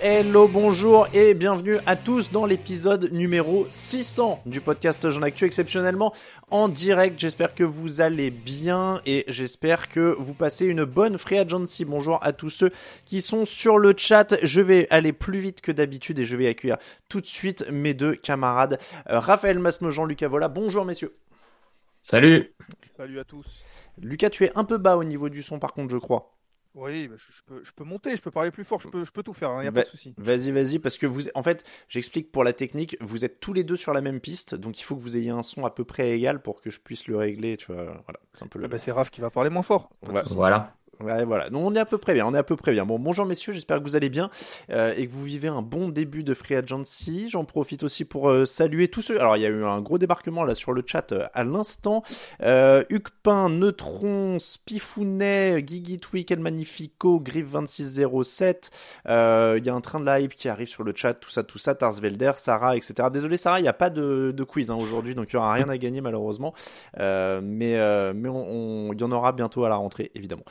Hello, bonjour et bienvenue à tous dans l'épisode numéro 600 du podcast Jean Actu exceptionnellement en direct. J'espère que vous allez bien et j'espère que vous passez une bonne free agency. Bonjour à tous ceux qui sont sur le chat. Je vais aller plus vite que d'habitude et je vais accueillir tout de suite mes deux camarades euh, Raphaël Masme, Jean-Lucas Vola. Bonjour messieurs. Salut Salut à tous. Lucas, tu es un peu bas au niveau du son par contre, je crois. Oui, bah, je, je peux, je peux monter, je peux parler plus fort, je peux, je peux tout faire, il n'y a Bah, pas de souci. Vas-y, vas-y, parce que vous, en fait, j'explique pour la technique, vous êtes tous les deux sur la même piste, donc il faut que vous ayez un son à peu près égal pour que je puisse le régler, tu vois. Voilà, c'est un peu le. Ah bah, c'est Raph qui va parler moins fort. Ouais. Voilà. Voilà. Donc on est à peu près bien, on est à peu près bien. Bon, bonjour messieurs, j'espère que vous allez bien euh, et que vous vivez un bon début de Free Agency. J'en profite aussi pour euh, saluer tous ceux. Alors il y a eu un gros débarquement là sur le chat euh, à l'instant. Euh, Hucpin, Neutron, Spifounet, Guigui El Magnifico, Griff 2607. Euh, Il y a un train de la hype qui arrive sur le chat, tout ça, tout ça. Tarsvelder, Sarah, etc. Désolé Sarah, il n'y a pas de, de quiz hein, aujourd'hui, donc il y aura rien à gagner malheureusement. Mais mais on, il y en aura bientôt à la rentrée évidemment.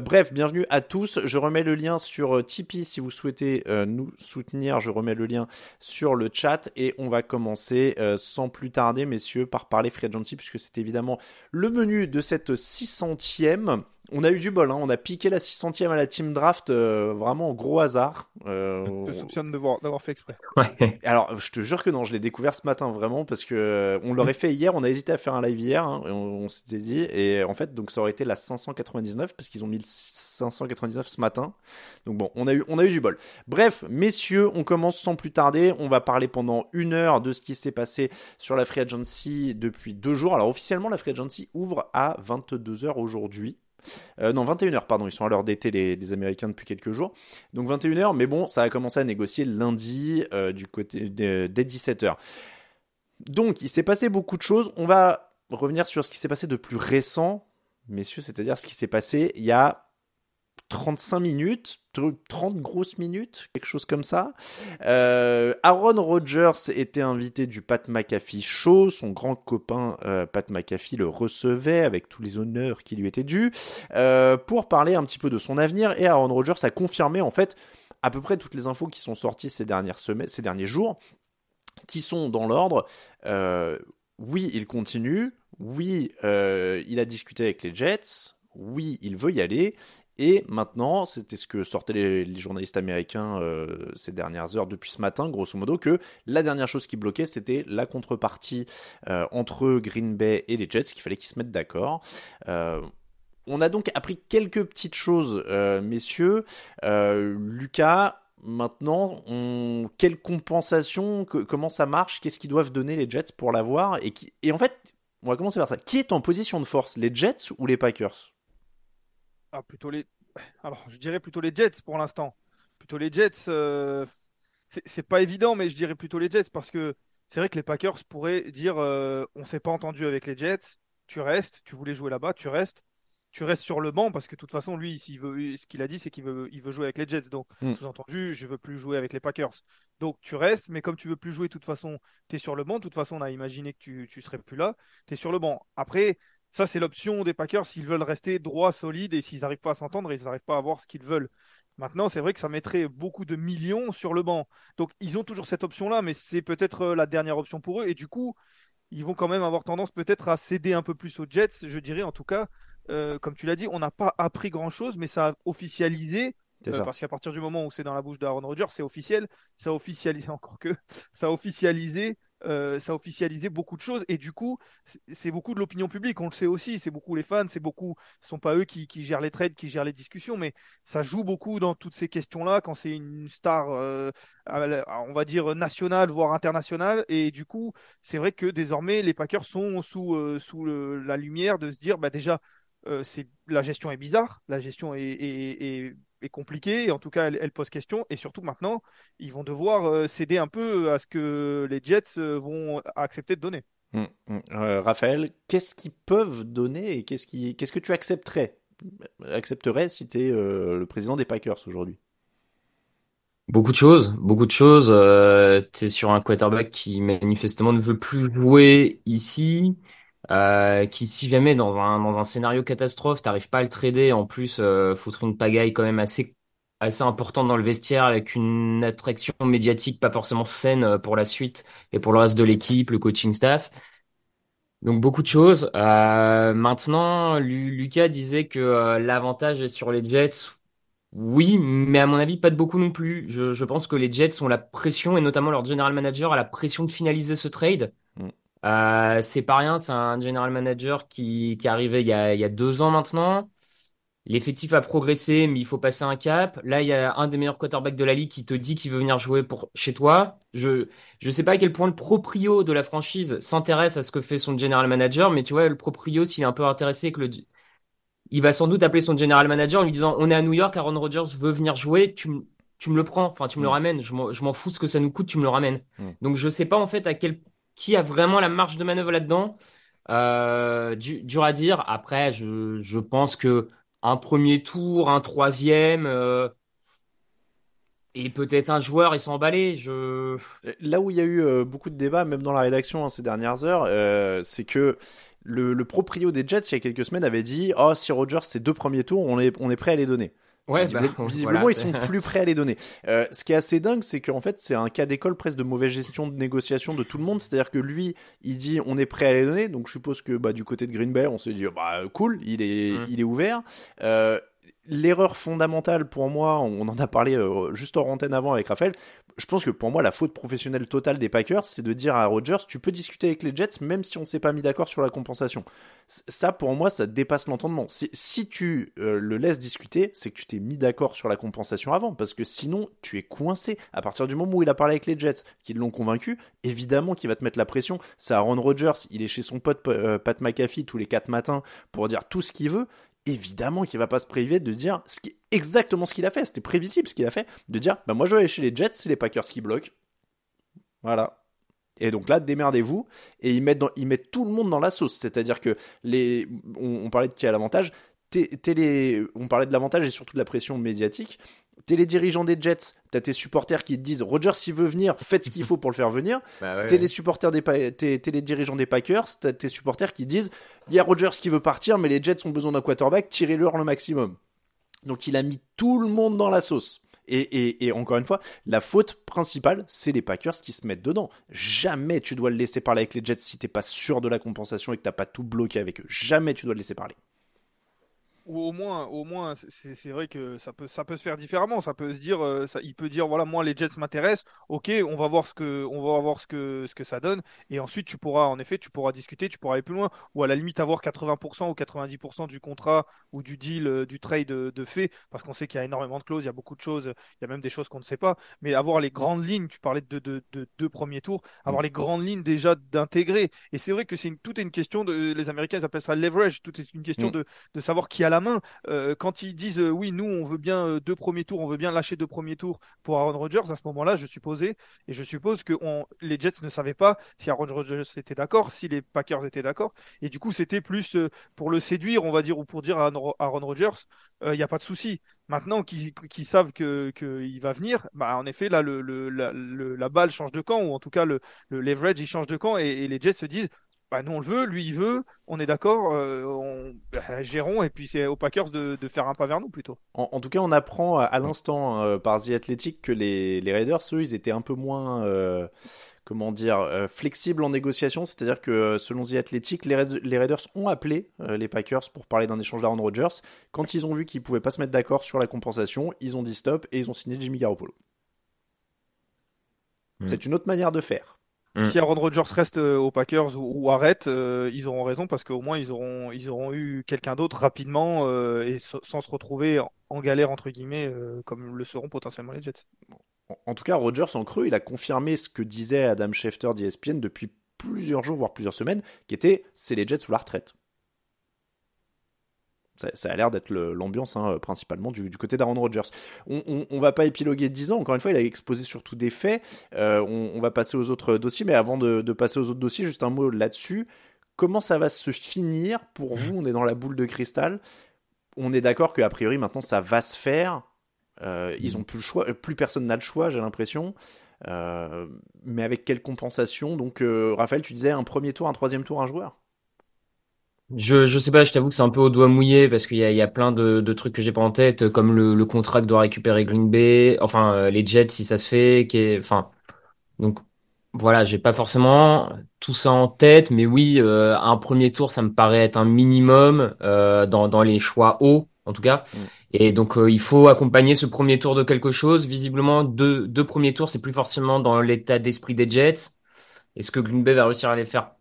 Bref, bienvenue à tous. Je remets le lien sur euh, Tipeee si vous souhaitez euh, nous soutenir. Je remets le lien sur le chat et on va commencer euh, sans plus tarder, messieurs, par parler Free Agency puisque c'est évidemment le menu de cette 600e. On a eu du bol, hein. on a piqué la 600e à la team draft, euh, vraiment au gros hasard. Euh, Je te soupçonne d'avoir d'avoir fait exprès. Ouais. alors, je te jure que non, je l'ai découvert ce matin vraiment parce que euh, on l'aurait fait hier, on a hésité à faire un live hier, hein, et on, on s'était dit, et en fait, donc ça aurait été la 599 parce qu'ils ont mis le 599 ce matin. Donc bon, on a eu, on a eu du bol. Bref, messieurs, on commence sans plus tarder. On va parler pendant une heure de ce qui s'est passé sur la Free Agency depuis deux jours. Alors officiellement, la Free Agency ouvre à 22h aujourd'hui. Euh, non, 21h, pardon, ils sont à l'heure d'été, les, Américains, depuis quelques jours. Donc 21h, mais bon, ça a commencé à négocier lundi euh, du côté de- dès 17h. Donc, il s'est passé beaucoup de choses. On va revenir sur ce qui s'est passé de plus récent, messieurs, c'est-à-dire ce qui s'est passé il y a 35 minutes, 30 grosses minutes, quelque chose comme ça. Euh, Aaron Rodgers était invité du Pat McAfee Show. Son grand copain euh, Pat McAfee le recevait avec tous les honneurs qui lui étaient dus euh, pour parler un petit peu de son avenir. Et Aaron Rodgers a confirmé en fait à peu près toutes les infos qui sont sorties ces dernières semaines, ces derniers jours, qui sont dans l'ordre. Oui, il continue. Oui, il a discuté avec les Jets. Oui, il veut y aller. Et maintenant, c'était ce que sortaient les, journalistes américains euh, ces dernières heures depuis ce matin, grosso modo, que la dernière chose qui bloquait, c'était la contrepartie euh, entre Green Bay et les Jets, qu'il fallait qu'ils se mettent d'accord. Euh, on a donc appris quelques petites choses, messieurs. Lucas, maintenant, quelle compensation, comment ça marche, qu'est-ce qu'ils doivent donner les Jets pour l'avoir et en fait, on va commencer par ça. Qui est en position de force, les Jets ou les Packers? Ah, plutôt les, alors, je dirais plutôt les Jets pour l'instant. Plutôt les Jets. euh, c'est pas évident, mais je dirais plutôt les Jets parce que c'est vrai que les Packers pourraient dire euh, on s'est pas entendu avec les Jets, tu restes, tu voulais jouer là-bas, tu restes, tu restes sur le banc parce que de toute façon, lui, s'il veut, ce qu'il a dit, c'est qu'il veut, il veut jouer avec les Jets. Donc, Mm. sous-entendu, je veux plus jouer avec les Packers. Donc, tu restes, mais comme tu veux plus jouer, de toute façon, tu es sur le banc. De toute façon, on a imaginé que tu, tu serais plus là, tu es sur le banc. Après, ça, c'est l'option des Packers s'ils veulent rester droits, solides et s'ils n'arrivent pas à s'entendre, ils n'arrivent pas à avoir ce qu'ils veulent. Maintenant, c'est vrai que ça mettrait beaucoup de millions sur le banc. Donc, ils ont toujours cette option-là, mais c'est peut-être euh, la dernière option pour eux. Et du coup, ils vont quand même avoir tendance peut-être à céder un peu plus aux Jets, je dirais en tout cas. Euh, comme tu l'as dit, on n'a pas appris grand-chose, mais ça a officialisé. Euh, parce qu'à partir du moment où c'est dans la bouche d'Aaron Rodgers, c'est officiel. Ça a officialisé encore que ça a officialisé, euh, ça a officialisé beaucoup de choses. Et du coup, c'est- beaucoup de l'opinion publique. On le sait aussi. C'est beaucoup les fans. C'est beaucoup. Ce sont pas eux qui, qui gèrent les trades, qui gèrent les discussions, mais ça joue beaucoup dans toutes ces questions-là quand c'est une star, euh, on va dire nationale, voire internationale. Et du coup, c'est vrai que désormais, les Packers sont sous, euh, sous la lumière de se dire, bah déjà, euh, la gestion est bizarre, la gestion est, est, est- est compliquée, et en tout cas, elle, elle pose question. Et surtout maintenant, ils vont devoir euh, céder un peu à ce que les Jets euh, vont accepter de donner. Mm, mm. Euh, Raphaël, qu'est-ce qu'ils peuvent donner et qu'est-ce qui, qu'est-ce que tu accepterais, accepterais si tu es le président des Packers aujourd'hui? Beaucoup de choses, beaucoup de choses. Euh, t'es sur un quarterback qui manifestement ne veut plus jouer ici, euh, qui si jamais dans un dans un scénario catastrophe, t'arrives pas à le trader, en plus euh, foutre une pagaille quand même assez assez importante dans le vestiaire avec une attraction médiatique pas forcément saine euh, pour la suite et pour le reste de l'équipe, le coaching staff. Donc beaucoup de choses. Euh, maintenant, Lu- Lucas disait que l'avantage est sur les Jets. Oui, mais à mon avis, pas de beaucoup non plus. Je, je pense que les Jets ont la pression, et notamment leur general manager a la pression de finaliser ce trade. Euh, c'est pas rien, c'est un general manager qui, qui est arrivé il y a, il y a deux ans maintenant. L'effectif a progressé, mais il faut passer un cap. Là, il y a un des meilleurs quarterbacks de la ligue qui te dit qu'il veut venir jouer pour chez toi. Je je sais pas à quel point le proprio de la franchise s'intéresse à ce que fait son general manager, mais tu vois, le proprio, s'il est un peu intéressé que le il va sans doute appeler son general manager en lui disant on est à New York, Aaron Rodgers veut venir jouer, tu, m- tu me le prends, enfin tu me le Mm. ramènes, je m'en je m'en fous ce que ça nous coûte, tu me le ramènes. Mm. Donc je sais pas en fait à quel qui a vraiment la marge de manœuvre là-dedans. Euh, du- dur à dire. Après, je, je pense que un premier tour, un troisième, euh, et peut-être un joueur, il s'est. Je... Là où il y a eu euh, beaucoup de débats, même dans la rédaction hein, ces dernières heures, euh, c'est que le, le proprio des Jets, il y a quelques semaines, avait dit Oh, si Rodgers, c'est deux premiers tours, on est, on est prêt à les donner. Ouais, bah, visiblement, voilà, ils sont plus prêts à les donner. Euh, ce qui est assez dingue, c'est qu'en fait, c'est un cas d'école presque de mauvaise gestion de négociation de tout le monde. C'est-à-dire que lui, il dit on est prêt à les donner. Donc je suppose que bah, du côté de Green Bay, on s'est dit bah cool, il est, Mm. il est ouvert. Euh, L'erreur fondamentale pour moi, on en a parlé euh, juste hors antenne avant avec Raphaël. Je pense que pour moi, la faute professionnelle totale des Packers, c'est de dire à Rodgers, tu peux discuter avec les Jets même si on s'est pas mis d'accord sur la compensation. Ça, pour moi, ça dépasse l'entendement. Si, si tu euh, le laisses discuter, c'est que tu t'es mis d'accord sur la compensation avant, parce que sinon, tu es coincé. À partir du moment où il a parlé avec les Jets, qui l'ont convaincu, évidemment qu'il va te mettre la pression. C'est Aaron Rodgers, il est chez son pote euh, Pat McAfee tous les quatre matins pour dire tout ce qu'il veut. Évidemment qu'il va pas se priver de dire ce qui, exactement ce qu'il a fait. C'était prévisible ce qu'il a fait, de dire bah moi je vais aller chez les Jets, c'est les Packers qui bloquent. Voilà. Et donc là, démerdez-vous. Et ils mettent, dans- ils mettent tout le monde dans la sauce. C'est-à-dire que les, on, on parlait de qui a l'avantage. Les- on parlait de l'avantage et surtout de la pression médiatique. T'es les dirigeants des Jets, t'as tes supporters qui te disent Rogers s'il veut venir, faites ce qu'il faut pour le faire venir. Bah ouais, T'es ouais. les supporters des Pa- t'es, t'es les dirigeants des Packers, t'as tes supporters qui disent il y a Rogers qui veut partir, mais les Jets ont besoin d'un quarterback, tirez-leur le maximum. Donc il a mis tout le monde dans la sauce. Et, encore une fois, la faute principale, c'est les Packers qui se mettent dedans. Jamais tu dois le laisser parler avec les Jets si t'es pas sûr de la compensation et que t'as pas tout bloqué avec eux. Jamais tu dois le laisser parler. Ou au moins, au moins, c'est c'est vrai que ça peut, ça peut se faire différemment. Ça peut se dire, euh, ça, il peut dire, voilà, moi les Jets m'intéressent. Ok, on va voir ce que, on va voir ce que, ce que ça donne. Et ensuite, tu pourras, en effet, tu pourras discuter, tu pourras aller plus loin. Ou à la limite avoir 80% ou 90% du contrat ou du deal, euh, du trade de, de fait, parce qu'on sait qu'il y a énormément de clauses, il y a beaucoup de choses, il y a même des choses qu'on ne sait pas. Mais avoir les grandes lignes, tu parlais de, de, de deux premiers tours, avoir les grandes lignes déjà d'intégrer. Et c'est vrai que c'est tout est une question de, les Américains ils appellent ça leverage. Tout est une question Mm. de, de savoir qui a main. Euh, quand ils disent euh, oui, nous, on veut bien euh, deux premiers tours, on veut bien lâcher deux premiers tours pour Aaron Rodgers, à ce moment-là, je supposais, et je suppose que on, les Jets ne savaient pas si Aaron Rodgers était d'accord, si les Packers étaient d'accord, et du coup, c'était plus pour le séduire, on va dire, ou pour dire à Aaron Rodgers, il n'y a pas de souci. Maintenant qu'ils qu'ils savent que qu'il va venir, bah, en effet, là, le, la, le- la balle change de camp, ou en tout cas, le, le leverage, il change de camp, et les Jets se disent, bah, nous, on le veut, lui, il veut, on est d'accord, euh, on... bah, gérons, et puis c'est aux Packers de, de faire un pas vers nous, plutôt. En, en tout cas, on apprend à, à l'instant euh, par The Athletic que les, les Raiders, eux, ils étaient un peu moins, euh, comment dire, euh, flexibles en négociation. C'est-à-dire que euh, selon The Athletic, les, Raid- les Raiders ont appelé euh, les Packers pour parler d'un échange d'Aaron Rodgers. Quand ils ont vu qu'ils pouvaient pas se mettre d'accord sur la compensation, ils ont dit stop et ils ont signé Jimmy Garoppolo. Mm. C'est une autre manière de faire. Mm. Si Aaron Rodgers reste euh, aux Packers ou, ou arrête, euh, ils auront raison parce qu'au moins ils auront, ils auront eu quelqu'un d'autre rapidement euh, et so- sans se retrouver en, en galère entre guillemets euh, comme le seront potentiellement les Jets. En, en tout cas, Rodgers en creux, il a confirmé ce que disait Adam Schefter d'ESPN depuis plusieurs jours, voire plusieurs semaines, qui était c'est les Jets sous la retraite. Ça, a l'air d'être l'ambiance hein, principalement du, côté d'Aaron Rodgers. On, on, on va pas épiloguer 10 ans, encore une fois, il a exposé surtout des faits. Euh, on, va passer aux autres dossiers, mais avant de, passer aux autres dossiers, juste un mot là-dessus. Comment ça va se finir pour vous? On est dans la boule de cristal. On est d'accord qu'a priori maintenant ça va se faire. Euh, ils ont plus le choix, plus personne n'a le choix, j'ai l'impression. Euh, mais avec quelle compensation? Donc, Raphaël, tu disais un premier tour, un troisième tour, un joueur? Je, je sais pas, je t'avoue que c'est un peu au doigt mouillé parce qu'il y a, il y a plein de, de trucs que j'ai pas en tête, comme le, le contrat que doit récupérer Green Bay, enfin euh, les Jets si ça se fait, qui est, enfin donc voilà, j'ai pas forcément tout ça en tête, mais oui, euh, un premier tour ça me paraît être un minimum euh, dans dans les choix hauts en tout cas, Mm. et donc euh, il faut accompagner ce premier tour de quelque chose. Visiblement deux deux premiers tours c'est plus forcément dans l'état d'esprit des Jets. Est-ce que Green Bay va réussir à les faire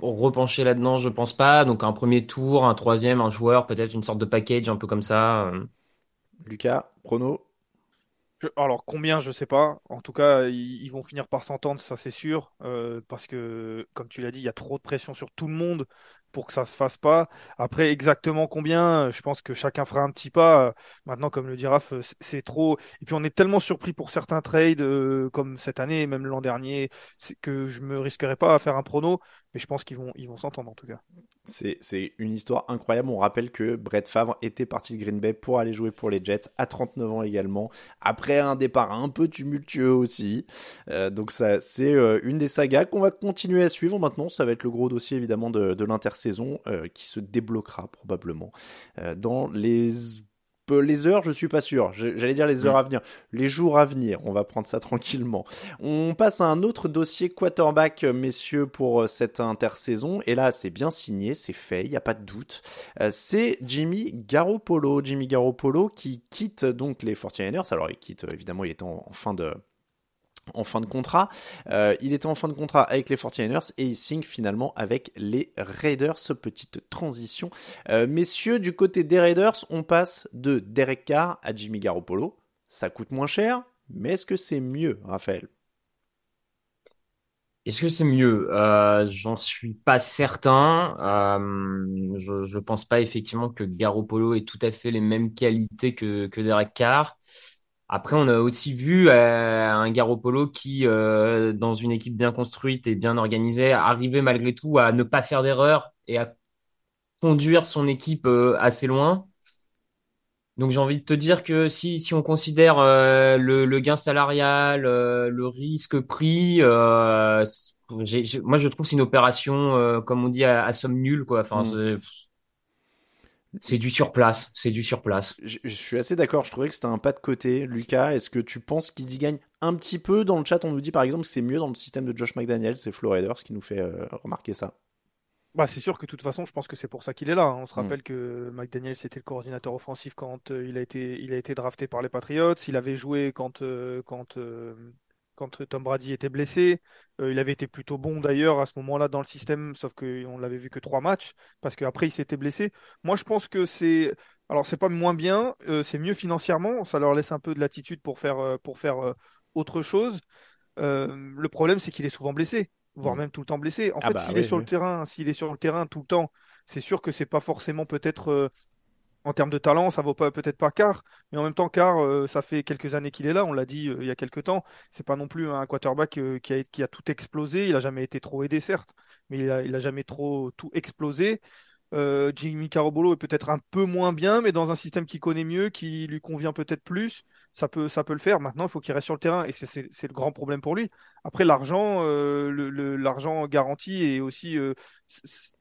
repencher là-dedans, je pense pas. Donc un premier tour, un troisième, un joueur, peut-être une sorte de package un peu comme ça. euh. Lucas, prono Je- alors combien, je sais pas. En tout cas, ils, ils vont finir par s'entendre, ça c'est sûr, euh, parce que comme tu l'as dit, il y a trop de pression sur tout le monde pour que ça se fasse pas. Après, exactement combien, euh, je pense que chacun fera un petit pas. Maintenant, comme le dit Raph, c'est trop. Et puis on est tellement surpris pour certains trades, euh, comme cette année, même l'an dernier, que je me risquerais pas à faire un prono, mais je pense qu'ils vont, ils vont s'entendre en tout cas. C'est une histoire incroyable. On rappelle que Brett Favre était parti de Green Bay pour aller jouer pour les Jets à 39 ans également, après un départ un peu tumultueux aussi. Euh, donc ça, c'est euh, une des sagas qu'on va continuer à suivre maintenant. Ça va être le gros dossier évidemment de, de l'intersaison euh, qui se débloquera probablement dans les peu- les heures, je suis pas sûr. J'allais dire les heures à venir, les jours à venir. On va prendre ça tranquillement. On passe à un autre dossier quarterback, messieurs, pour euh, cette intersaison. Et là, c'est bien signé, c'est fait, il n'y a pas de doute. Euh, c'est Jimmy Garoppolo. Jimmy Garoppolo qui quitte donc les 49ers. Alors, il quitte, évidemment, il est en, en fin de en fin de contrat. Euh, il était en fin de contrat avec les 49ers et il signe finalement avec les Raiders. Petite transition. Euh, messieurs, du côté des Raiders, on passe de Derek Carr à Jimmy Garoppolo. Ça coûte moins cher, mais est-ce que c'est mieux, Raphaël? Est-ce que c'est mieux? Euh, j'en suis pas certain. Je, je pense pas effectivement que Garoppolo ait tout à fait les mêmes qualités que Derek Carr. Après, on a aussi vu euh, un Garoppolo qui, euh, dans une équipe bien construite et bien organisée, arrivait malgré tout à ne pas faire d'erreur et à conduire son équipe euh, assez loin. Donc j'ai envie de te dire que si, si on considère euh, le, le gain salarial, euh, le risque pris, euh, c'est- j'ai- j'ai- moi je trouve que c'est une opération, euh, comme on dit, à, à somme nulle, quoi. Enfin, Mm. C'est, du surplace, c'est du surplace. je, je suis assez d'accord, je trouvais que c'était un pas de côté. Lucas, est-ce que tu penses qu'ils y gagnent un petit peu Dans le chat, on nous dit par exemple que c'est mieux dans le système de Josh McDaniel, c'est Flo Raiders qui nous fait euh, remarquer ça. Bah, c'est sûr que de toute façon, je pense que c'est pour ça qu'il est là. hein. On se Mm. rappelle que McDaniel, c'était le coordinateur offensif quand euh, il a été, il a été drafté par les Patriots. Il avait joué quand, euh, quand, euh, quand Tom Brady était blessé. Euh, il avait été plutôt bon d'ailleurs à ce moment-là dans le système, sauf qu'on l'avait vu que trois matchs, parce qu'après il s'était blessé. Moi, je pense que c'est. Alors, c'est pas moins bien, euh, c'est mieux financièrement. Ça leur laisse un peu de latitude pour faire, euh, pour faire euh, autre chose. Euh, le problème, c'est qu'il est souvent blessé, voire Mm. même tout le temps blessé. En Ah fait, bah s'il oui, est sur oui. le terrain, s'il est sur le terrain tout le temps, c'est sûr que c'est pas forcément peut-être euh, En termes de talent, ça vaut peut-être pas Carr, mais en même temps, Carr, euh, ça fait quelques années qu'il est là. On l'a dit euh, il y a quelques temps. C'est pas non plus un quarterback euh, qui a, tout explosé. Il a jamais été trop aidé, certes, mais il a, jamais trop tout explosé. Jimmy Carobolo est peut-être un peu moins bien, mais dans un système qu'il connaît mieux, qui lui convient peut-être plus, ça peut, le faire. Maintenant, il faut qu'il reste sur le terrain, et c'est le grand problème pour lui. Après, l'argent, l'argent garanti et aussi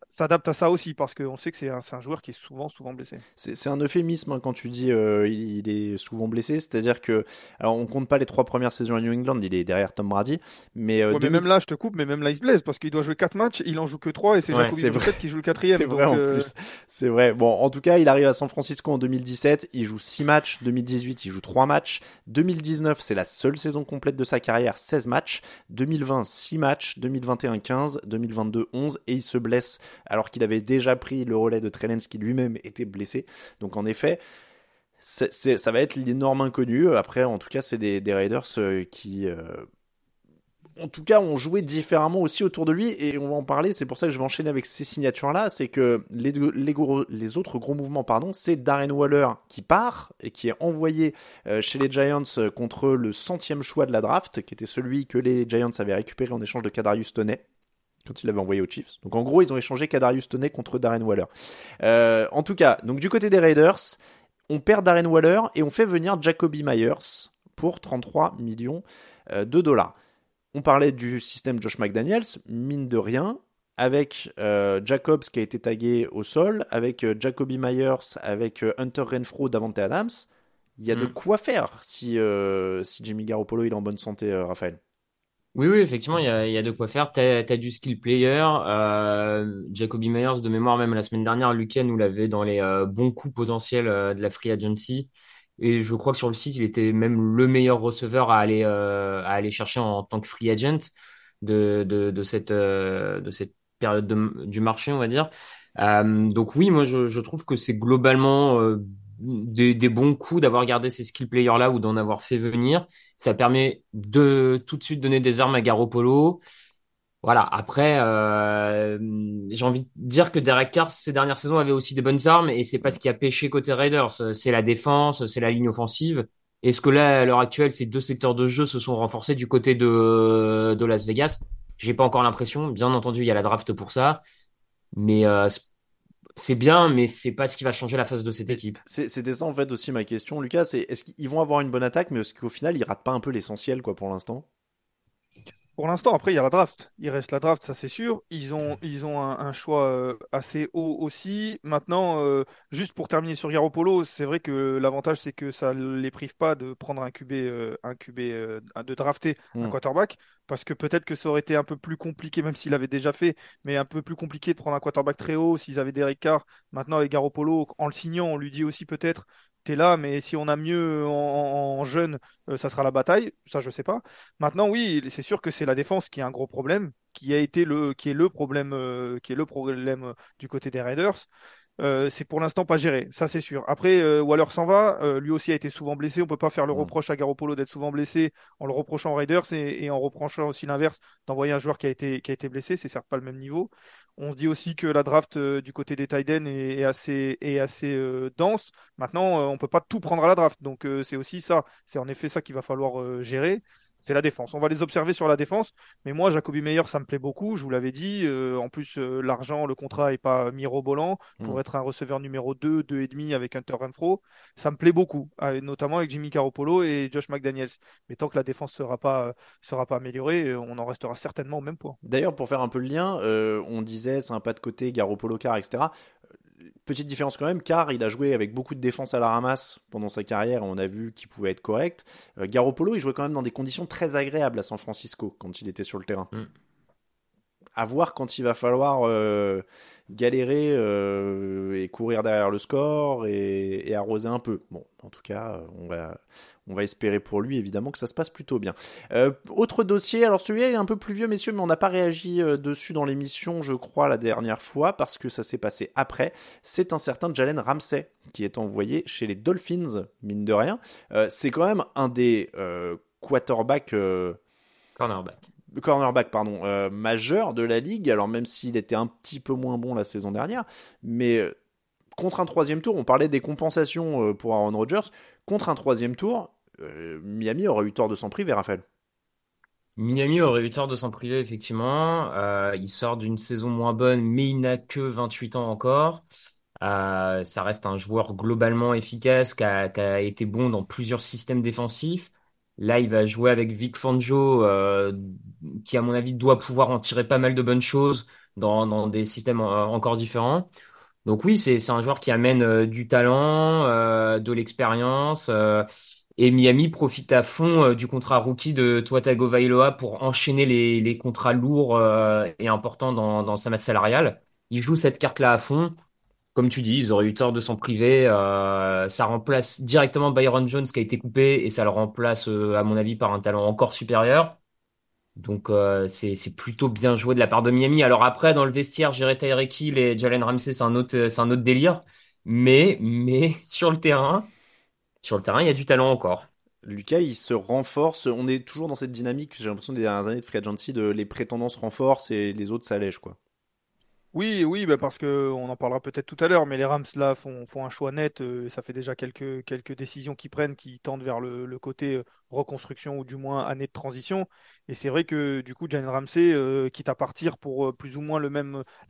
s'adapte à ça aussi, parce qu'on sait que c'est un, joueur qui est souvent, souvent blessé. C'est un euphémisme hein, quand tu dis euh, il, il est souvent blessé, c'est-à-dire que alors on compte pas les trois premières saisons à New England, il est derrière Tom Brady, mais, euh, Ouais, mais 2000 même là, je te coupe, mais même là, il se blesse, parce qu'il doit jouer 4 matchs, il en joue que 3, et c'est Ouais, Jacoby Brissett vrai. qui joue le quatrième. C'est vrai en euh, plus. C'est vrai. Bon, en tout cas, il arrive à San Francisco en 2017. Il joue 6 matchs. 2018, il joue 3 matchs. 2019, c'est la seule saison complète de sa carrière, 16 matchs. 2020, 6 matchs. 2021, 15. 2022, 11. Et il se blesse alors qu'il avait déjà pris le relais de Trellens qui lui-même était blessé. Donc en effet, ça va être l'énorme inconnu. Après, en tout cas, c'est des, Raiders euh, qui... euh, en tout cas, ont joué différemment aussi autour de lui et on va en parler. C'est pour ça que je vais enchaîner avec ces signatures-là. C'est que les, autres gros mouvements, pardon, c'est Darren Waller qui part et qui est envoyé euh, chez les Giants contre le centième choix de la draft, qui était celui que les Giants avaient récupéré en échange de Kadarius Toney quand il l'avait envoyé aux Chiefs. Donc en gros, ils ont échangé Kadarius Toney contre Darren Waller. Euh, en tout cas, donc du côté des Raiders, on perd Darren Waller et on fait venir Jacoby Myers pour 33 millions euh, de dollars. On parlait du système Josh McDaniels, mine de rien, avec euh, Jacobs qui a été tagué au sol, avec euh, Jacoby Myers, avec Hunter Renfro, Davante Adams. Il y a de Mm. quoi faire si, si Jimmy Garoppolo il est en bonne santé, Raphaël. Oui, oui, effectivement, il y a, y a de quoi faire. Tu as, du skill player. Euh, Jacoby Myers, de mémoire, même la semaine dernière, Lucas nous l'avait dans les euh, bons coups potentiels euh, de la free agency. Et je crois que sur le site, il était même le meilleur receveur à aller, euh, à aller chercher en, tant que free agent de, de, de cette, euh, de cette période de- du marché, on va dire. Euh, donc oui, moi, je, je trouve que c'est globalement des, des bons coups d'avoir gardé ces skill players-là ou d'en avoir fait venir. Ça permet de tout de suite donner des armes à Garoppolo. Voilà. Après, euh, j'ai envie de dire que Derek Carr ces dernières saisons avait aussi des bonnes armes et c'est pas ce qui a pêché côté Raiders. C'est la défense, c'est la ligne offensive. Est-ce que là, à l'heure actuelle, ces deux secteurs de jeu se sont renforcés du côté de, de Las Vegas? J'ai pas encore l'impression. Bien entendu, il y a la draft pour ça, mais euh, c'est bien, mais c'est pas ce qui va changer la face de cette équipe. C'est- C'était ça en fait aussi ma question, Lucas. C'est est-ce qu'ils vont avoir une bonne attaque, mais est-ce qu'au final ils ratent pas un peu l'essentiel quoi pour l'instant? Pour l'instant, après, il y a la draft. Il reste la draft, ça c'est sûr. Ils ont, ils ont un, un choix euh, assez haut aussi. Maintenant, euh, juste pour terminer sur Garoppolo, c'est vrai que l'avantage, c'est que ça les prive pas de prendre un QB, euh, un QB, euh, de drafter un Mm. quarterback. Parce que peut-être que ça aurait été un peu plus compliqué, même s'il avait déjà fait, mais un peu plus compliqué de prendre un quarterback très haut s'ils avaient Derek Carr. Maintenant, avec Garoppolo, en le signant, on lui dit aussi peut-être, là, mais si on a mieux en, en- jeune, euh, ça sera la bataille. Ça, je sais pas. Maintenant, oui, c'est sûr que c'est la défense qui est un gros problème, qui a été le, qui est le problème, euh, qui est le problème euh, du côté des Raiders. Euh, c'est pour l'instant pas géré, ça c'est sûr. Après, euh, Waller s'en va, euh, lui aussi a été souvent blessé. On peut pas faire le reproche à Garoppolo d'être souvent blessé en le reprochant aux Raiders et, et en reprochant aussi l'inverse d'envoyer un joueur qui a été, qui a été blessé. C'est certes pas le même niveau. On se dit aussi que la draft euh, du côté des ends est, est assez, est assez euh, dense. Maintenant, euh, on peut pas tout prendre à la draft, donc euh, c'est aussi ça. C'est en effet ça qu'il va falloir euh, gérer. C'est la défense. On va les observer sur la défense. Mais moi, Jacoby Meyer, ça me plaît beaucoup. Je vous l'avais dit. Euh, en plus, euh, l'argent, le contrat est pas mirobolant pour Mm. être un receveur numéro 2, 2,5 avec Hunter Renfro. Ça me plaît beaucoup, euh, notamment avec Jimmy Garoppolo et Josh McDaniels. Mais tant que la défense sera pas, sera pas améliorée, euh, on en restera certainement au même point. D'ailleurs, pour faire un peu le lien, on disait c'est un pas de côté, Garoppolo Carr, etc. Petite différence quand même, car il a joué avec beaucoup de défense à la ramasse pendant sa carrière, on a vu qu'il pouvait être correct. Euh, Garoppolo, il jouait quand même dans des conditions très agréables à San Francisco quand il était sur le terrain. Mm. À voir quand il va falloir euh, galérer euh, et courir derrière le score et, arroser un peu. Bon, en tout cas, on va, on va espérer pour lui évidemment que ça se passe plutôt bien. Euh, autre dossier, alors celui-là il est un peu plus vieux messieurs, mais on n'a pas réagi euh, dessus dans l'émission, je crois, la dernière fois, parce que ça s'est passé après. C'est un certain Jalen Ramsey qui est envoyé chez les Dolphins, mine de rien. Euh, c'est quand même un des euh, quarterbacks... euh, Cornerback. Cornerback pardon euh, majeur de la ligue alors même s'il était un petit peu moins bon la saison dernière mais euh, contre un troisième tour, on parlait des compensations euh, pour Aaron Rodgers. Contre un troisième tour, Miami aurait eu tort de s'en priver, Raphaël. Miami aurait eu tort de s'en priver, effectivement. Il sort d'une saison moins bonne, mais il n'a que 28 ans encore. Ça reste un joueur globalement efficace, qui a été bon dans plusieurs systèmes défensifs. Là, il va jouer avec Vic Fangio, euh, qui, à mon avis, doit pouvoir en tirer pas mal de bonnes choses dans, dans des systèmes euh, encore différents. Donc oui, c'est un joueur qui amène euh, du talent, de l'expérience. et Miami profite à fond du contrat rookie de Tua Tagovailoa pour enchaîner les, les contrats lourds et importants dans, dans sa masse salariale. Il joue cette carte-là à fond. Comme tu dis, ils auraient eu tort de s'en priver. Euh, ça remplace directement Byron Jones qui a été coupé et ça le remplace, euh, à mon avis, par un talent encore supérieur. Donc euh, c'est plutôt bien joué de la part de Miami. Alors après, dans le vestiaire, gérer Tyreek et Jalen Ramsey, c'est un autre, c'est un autre délire. Mais mais sur le terrain, sur le terrain, il y a du talent encore. Lucas, il se renforce. On est toujours dans cette dynamique, j'ai l'impression, des dernières années de free agency, de les prétendants se renforcent et les autres s'allègent, quoi. Oui, oui, bah parce que on en parlera peut-être tout à l'heure, mais les Rams là font, font un choix net. euh, ça fait déjà quelques, décisions qu'ils prennent qui tendent vers le, côté euh, reconstruction ou du moins année de transition. Et c'est vrai que du coup, Jalen Ramsey, euh, quitte à partir pour plus ou moins la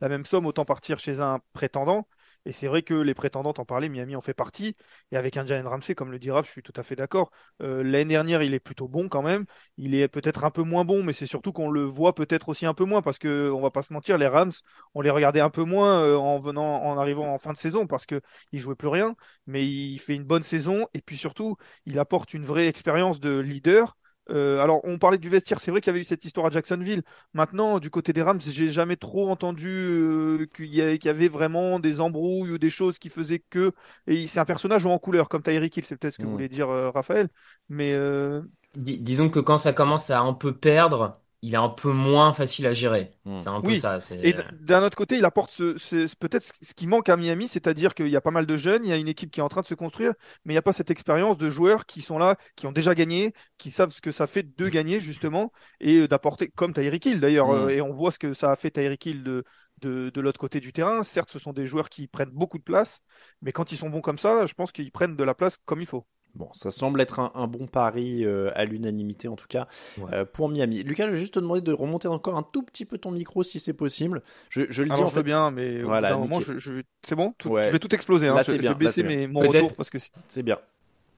même somme, autant partir chez un prétendant. Et c'est vrai que les prétendants, en parlais, Miami en fait partie. Et avec un Jalen Ramsey, comme le dit Raph, je suis tout à fait d'accord. Euh, l'année dernière, il est plutôt bon quand même. Il est peut-être un peu moins bon, mais c'est surtout qu'on le voit peut-être aussi un peu moins parce que on va pas se mentir, les Rams, on les regardait un peu moins euh, en venant, en arrivant en fin de saison parce que il jouait plus rien. Mais il fait une bonne saison et puis surtout, il apporte une vraie expérience de leader. Euh, alors, on parlait du vestiaire, c'est vrai qu'il y avait eu cette histoire à Jacksonville. Maintenant, du côté des Rams, j'ai jamais trop entendu euh, qu'il y, avait vraiment des embrouilles ou des choses qui faisaient que. Et c'est un personnage en couleur, comme Tyreek Hill, c'est peut-être ce que voulait dire euh, Raphaël. Mais euh, Dis- disons que quand ça commence à un peu perdre, il est un peu moins facile à gérer. Hmm. C'est un peu Oui. ça. Et d'un autre côté, il apporte ce, peut-être ce qui manque à Miami, c'est-à-dire qu'il y a pas mal de jeunes, il y a une équipe qui est en train de se construire, mais il n'y a pas cette expérience de joueurs qui sont là, qui ont déjà gagné, qui savent ce que ça fait de gagner justement, et euh, d'apporter, comme Tyreek Hill d'ailleurs, Mm. euh, et on voit ce que ça a fait Tyreek Hill de, de, de l'autre côté du terrain. Certes, ce sont des joueurs qui prennent beaucoup de place, mais quand ils sont bons comme ça, je pense qu'ils prennent de la place comme il faut. Bon, ça semble être un, un bon pari euh, à l'unanimité en tout cas Ouais. euh, pour Miami. Lucas, je vais juste te demander de remonter encore un tout petit peu ton micro si c'est possible. Je, je le dis Alors en je veux bien, mais au bout Voilà, moment, je, je- c'est bon, Tout- Ouais. je vais tout exploser. hein. Là, Je, c'est je bien, vais là, baisser bien. mes, mon retour parce que C'est bien.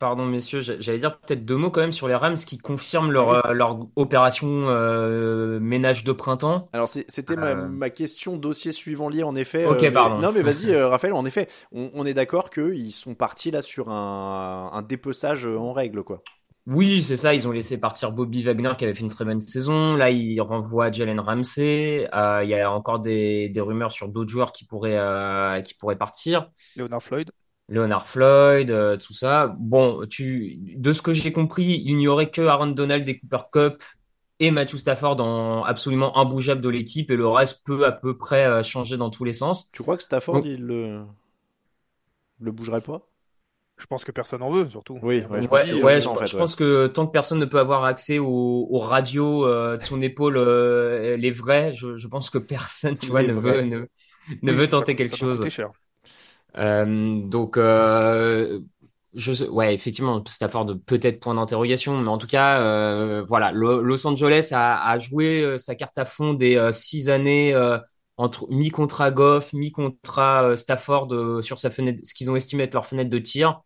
Pardon, messieurs, j'a- j'allais dire peut-être deux mots quand même sur les Rams qui confirment leur, euh, leur opération euh, ménage de printemps. Alors c'était ma, Euh. ma question dossier suivant lié en effet. Ok, pardon. Non mais vas-y Raphaël, en effet, on, on est d'accord qu'ils sont partis là sur un, un dépeçage en règle quoi. Oui, c'est ça, ils ont laissé partir Bobby Wagner qui avait fait une très bonne saison. Là, ils renvoient Jalen Ramsey. Euh, il y a encore des, des rumeurs sur d'autres joueurs qui pourraient, euh, qui pourraient partir. Leonard Floyd. Leonard Floyd, euh, tout ça. Bon, tu, de ce que j'ai compris, il n'y aurait que Aaron Donald et Cooper Cup et Matthew Stafford en absolument imbougeable de l'équipe et le reste peut à peu près euh, changer dans tous les sens. Tu crois que Stafford Bon. il le le bougerait pas? Je pense que personne n'en veut, surtout. Oui, ouais, je pense Ouais, que c'est ouais, surtout je, ça, en fait, je ouais. pense que tant que personne ne peut avoir accès aux, aux radios euh, de son épaule, euh, les vrais, je, je pense que personne, tu vois, Les ne vrais. veut, ne, ne Oui, veut tenter quelque ça chose. cher. Euh, donc, euh, je, ouais, effectivement, Stafford peut-être point d'interrogation, mais en tout cas, euh, voilà, Lo- Los Angeles a, joué sa carte à fond des six années entre mi-contrat Goff, mi-contrat Stafford sur sa fenêtre, ce qu'ils ont estimé être leur fenêtre de tir.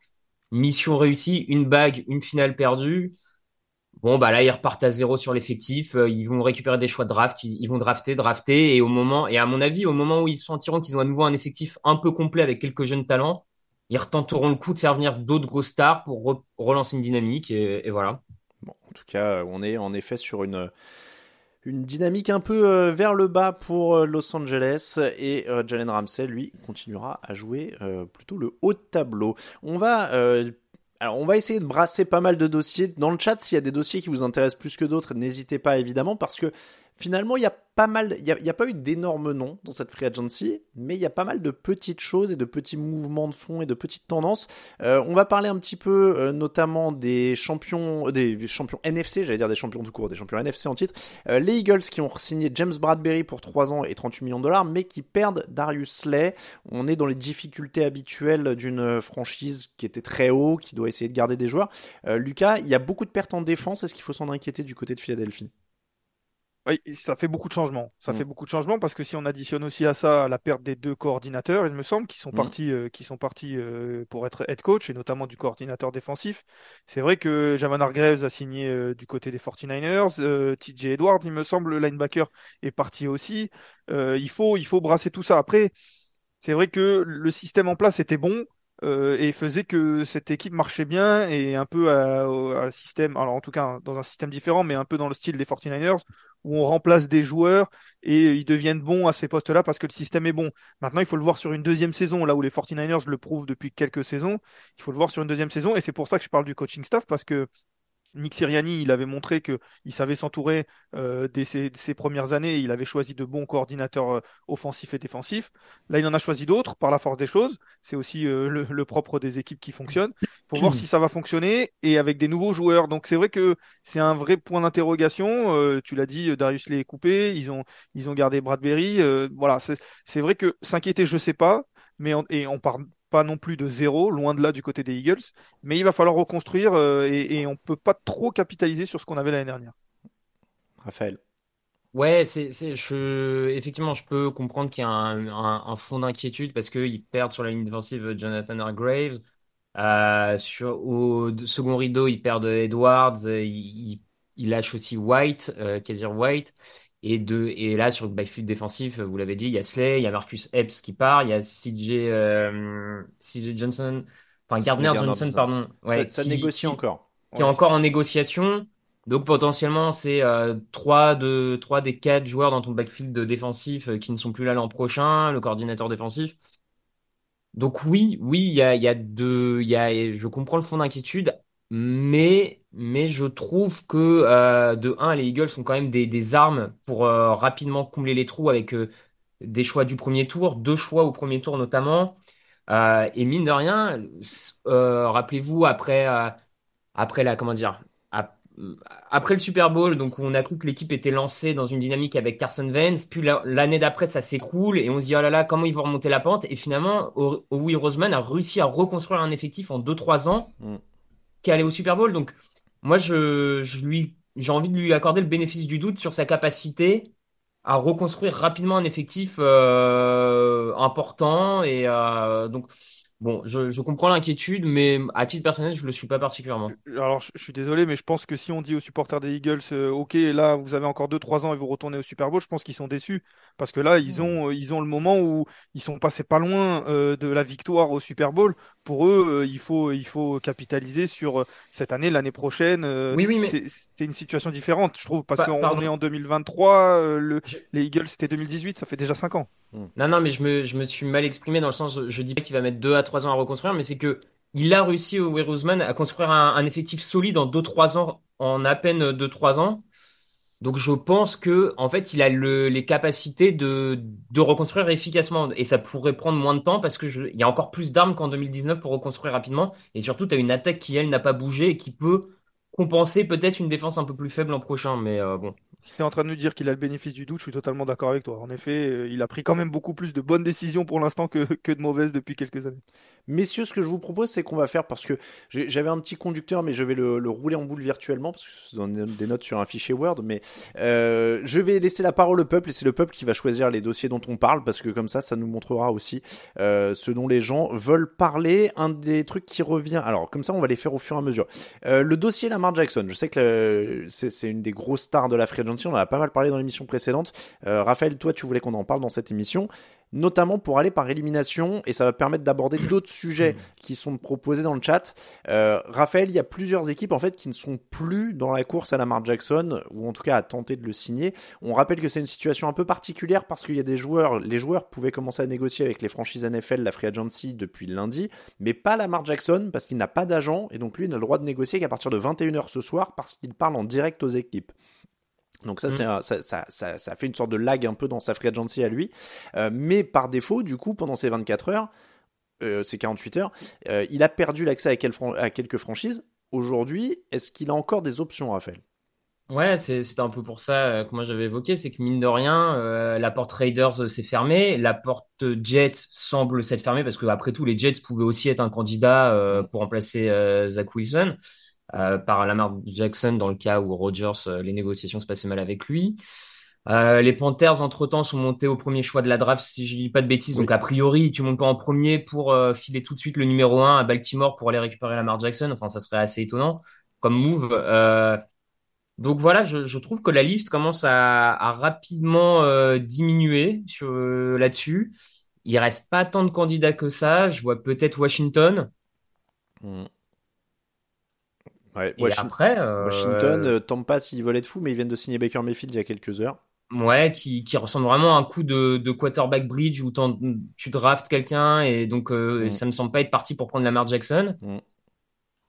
Mission réussie, une bague, une finale perdue. Bon, bah là, ils repartent à zéro sur l'effectif. Euh, Ils vont récupérer des choix de draft. Ils, vont drafter, drafter. Et au moment, et à mon avis, au moment où ils sentiront qu'ils ont à nouveau un effectif un peu complet avec quelques jeunes talents, ils retenteront le coup de faire venir d'autres grosses stars pour re- relancer une dynamique. Et, voilà. Bon, en tout cas, on est en effet sur une une dynamique un peu euh, vers le bas pour euh, Los Angeles et Jalen Ramsey lui continuera à jouer plutôt le haut de tableau. On va alors on va essayer de brasser pas mal de dossiers. Dans le chat s'il y a des dossiers qui vous intéressent plus que d'autres, n'hésitez pas évidemment parce que Finalement, il y a pas mal, il n'y a, pas eu d'énormes noms dans cette free agency, mais il y a pas mal de petites choses et de petits mouvements de fond et de petites tendances. Euh, on va parler un petit peu euh, notamment des champions, des champions NFC, j'allais dire des champions tout court, des champions NFC en titre. Euh, les Eagles qui ont signé James Bradbury pour 3 ans et 38 millions de dollars, mais qui perdent Darius Slay. On est dans les difficultés habituelles d'une franchise qui était très haut, qui doit essayer de garder des joueurs. Lucas, il y a beaucoup de pertes en défense. Est-ce qu'il faut s'en inquiéter du côté de Philadelphie? Oui, ça fait beaucoup de changements. Ça Mm. fait beaucoup de changements parce que si on additionne aussi à ça la perte des deux coordinateurs, il me semble, qui sont Mm. partis, euh, qui sont partis euh, pour être head coach et notamment du coordinateur défensif. C'est vrai que Javan Hargreaves a signé euh, du côté des 49ers. euh, TJ Edwards, il me semble, le linebacker est parti aussi. Euh, il faut, il faut brasser tout ça. Après, c'est vrai que le système en place était bon. euh, et faisait que cette équipe marchait bien et un peu à, système, alors en tout cas dans un système différent, mais un peu dans le style des 49ers, où on remplace des joueurs et ils deviennent bons à ces postes-là parce que le système est bon. Maintenant, il faut le voir sur une deuxième saison, là où les 49ers le prouvent depuis quelques saisons. Il faut le voir sur une deuxième saison et c'est pour ça que je parle du coaching staff parce que Nick Sirianni, il avait montré qu'il savait s'entourer euh, dès ses, premières années. Il avait choisi de bons coordinateurs euh, offensifs et défensifs. Là, il en a choisi d'autres par la force des choses. C'est aussi euh, le, propre des équipes qui fonctionnent. Il faut voir si ça va fonctionner et avec des nouveaux joueurs. Donc, c'est vrai que c'est un vrai point d'interrogation. Tu l'as dit, Darius Lee est coupé. Ils ont, ils ont gardé Bradbury. Voilà, c'est vrai que s'inquiéter, je sais pas. Mais on, et on part pas non plus de zéro, loin de là du côté des Eagles. Mais il va falloir reconstruire euh, et, et on peut pas trop capitaliser sur ce qu'on avait l'année dernière. Raphaël. Ouais, c'est, c'est, je, effectivement, je peux comprendre qu'il y a un, un, un fond d'inquiétude parce qu'ils perdent sur la ligne défensive Jonathan Hargraves. Euh, sur, au second rideau, ils perdent Edwards. euh, ils lâchent aussi White, euh, Kazir White. Et, de, et là, sur le backfield défensif, vous l'avez dit, il y a Slay, il y a Marcus Epps qui part, il y a CJ, euh, CJ Johnson, enfin Gardner Gardner Johnson, pardon. Ouais, ça, ça qui- négocie qui- encore. qui est encore en négociation. Donc potentiellement, c'est euh, trois de trois des quatre joueurs dans ton backfield défensif euh, qui ne sont plus là l'an prochain, le coordinateur défensif. Donc oui, oui, il y a, y a de, y a, je comprends le fond d'inquiétude, mais mais je trouve que euh, de un, les Eagles sont quand même des, des armes pour euh, rapidement combler les trous avec euh, des choix du premier tour, deux choix au premier tour notamment. Et mine de rien, rappelez-vous après. après la, comment dire, ap- après le Super Bowl, donc où on a cru que l'équipe était lancée dans une dynamique avec Carson Wentz, puis la- l'année d'après ça s'écroule et on se dit oh là là comment ils vont remonter la pente? Et finalement Howie Roseman a réussi à reconstruire un effectif en 2-3 ans Mm. qui allait au Super Bowl donc moi je, je lui j'ai envie de lui accorder le bénéfice du doute sur sa capacité à reconstruire rapidement un effectif euh, important et euh, donc bon je, je comprends l'inquiétude mais à titre personnel je le suis pas particulièrement Alors, je, je suis désolé, mais je pense que si on dit aux supporters des Eagles, euh, OK, là, vous avez encore 2-3 ans et vous retournez au Super Bowl, je pense qu'ils sont déçus. Parce que là, ils ont, euh, ils ont le moment où ils sont passés pas loin euh, de la victoire au Super Bowl. Pour eux, euh, il faut, il faut capitaliser sur euh, cette année, l'année prochaine. euh, Oui, oui, mais- c'est, une situation différente, je trouve, parce Pa- qu'on est en 2023, euh, le, Je- les Eagles, c'était 2018, ça fait déjà 5 ans. Non, non, mais je me, je me suis mal exprimé dans le sens, je dis pas qu'il va mettre deux à trois ans à reconstruire, mais c'est que il a réussi au Roseman à construire un, un effectif solide en deux, trois ans, en à peine deux, trois ans. Donc je pense que en fait il a le, les capacités de, reconstruire efficacement et ça pourrait prendre moins de temps parce que y a encore plus d'armes qu'en 2019 pour reconstruire rapidement et surtout tu as une attaque qui elle n'a pas bougé et qui peut compenser peut-être une défense un peu plus faible l'an prochain mais euh, bon tu es en train de nous dire qu'il a le bénéfice du doute, je suis totalement d'accord avec toi. En effet, euh, il a pris quand même beaucoup plus de bonnes décisions pour l'instant que de mauvaises depuis quelques années. Messieurs, ce que je vous propose, c'est qu'on va faire, parce que j'avais un petit conducteur, mais je vais le, le rouler en boule virtuellement, parce que c'est dans des notes sur un fichier Word, mais euh, je vais laisser la parole au peuple, et c'est le peuple qui va choisir les dossiers dont on parle, parce que comme ça, ça nous montrera aussi euh, ce dont les gens veulent parler. Un des trucs qui revient, alors comme ça, on va les faire au fur et à mesure. Euh, le dossier Lamar Jackson, je sais que c'est c'est une des grosses stars de la free agency, on en a pas mal parlé dans l'émission précédente. Euh, Raphaël, toi, tu voulais qu'on en parle dans cette émission notamment pour aller par élimination, et ça va permettre d'aborder d'autres sujets qui sont proposés dans le chat. Euh, Raphaël, il y a plusieurs équipes en fait qui ne sont plus dans la course à Lamar Jackson, ou en tout cas à tenter de le signer. On rappelle que c'est une situation un peu particulière parce qu'il y a des joueurs, les joueurs pouvaient commencer à négocier avec les franchises NFL, la free agency depuis lundi, mais pas Lamar Jackson parce qu'il n'a pas d'agent, et donc lui il n'a le droit de négocier qu'à partir de 21h ce soir parce qu'il parle en direct aux équipes. Donc ça, Mm. c'est un- ça, ça, ça, ça fait une sorte de lag un peu dans sa free agency à lui. Euh, mais par défaut, du coup, pendant ces 24 heures, euh, ces 48 heures, euh, il a perdu l'accès à, quel fran- à quelques franchises. Aujourd'hui, est-ce qu'il a encore des options, Raphaël? Ouais, c'est c'était un peu pour ça euh, que moi j'avais évoqué, c'est que mine de rien, la porte Raiders s'est fermée, la porte Jets semble s'être fermée parce que après tout, les Jets pouvaient aussi être un candidat pour remplacer Zach Wilson par Lamar Jackson dans le cas où Rodgers, euh, les négociations se passaient mal avec lui. Euh, les Panthers, entre-temps, sont montés au premier choix de la draft, si je dis pas de bêtises. Oui. Donc, a priori, tu montes pas en premier pour euh, filer tout de suite le numéro 1 à Baltimore pour aller récupérer Lamar Jackson. Enfin, ça serait assez étonnant comme move. Euh, donc voilà, je, je trouve que la liste commence à, à rapidement euh, diminuer euh, là-dessus. Il reste pas tant de candidats que ça. Je vois peut-être Washington. Ouais, Et Washington, après, euh, Washington euh, Tampa, s'ils veulent être fous, mais ils viennent de signer Baker Mayfield il y a quelques heures. Ouais, qui, qui ressemble vraiment à un coup de, de quarterback bridge où tu draftes quelqu'un et donc euh, Mm. ça me semble pas être parti pour prendre Lamar Jackson. Mm.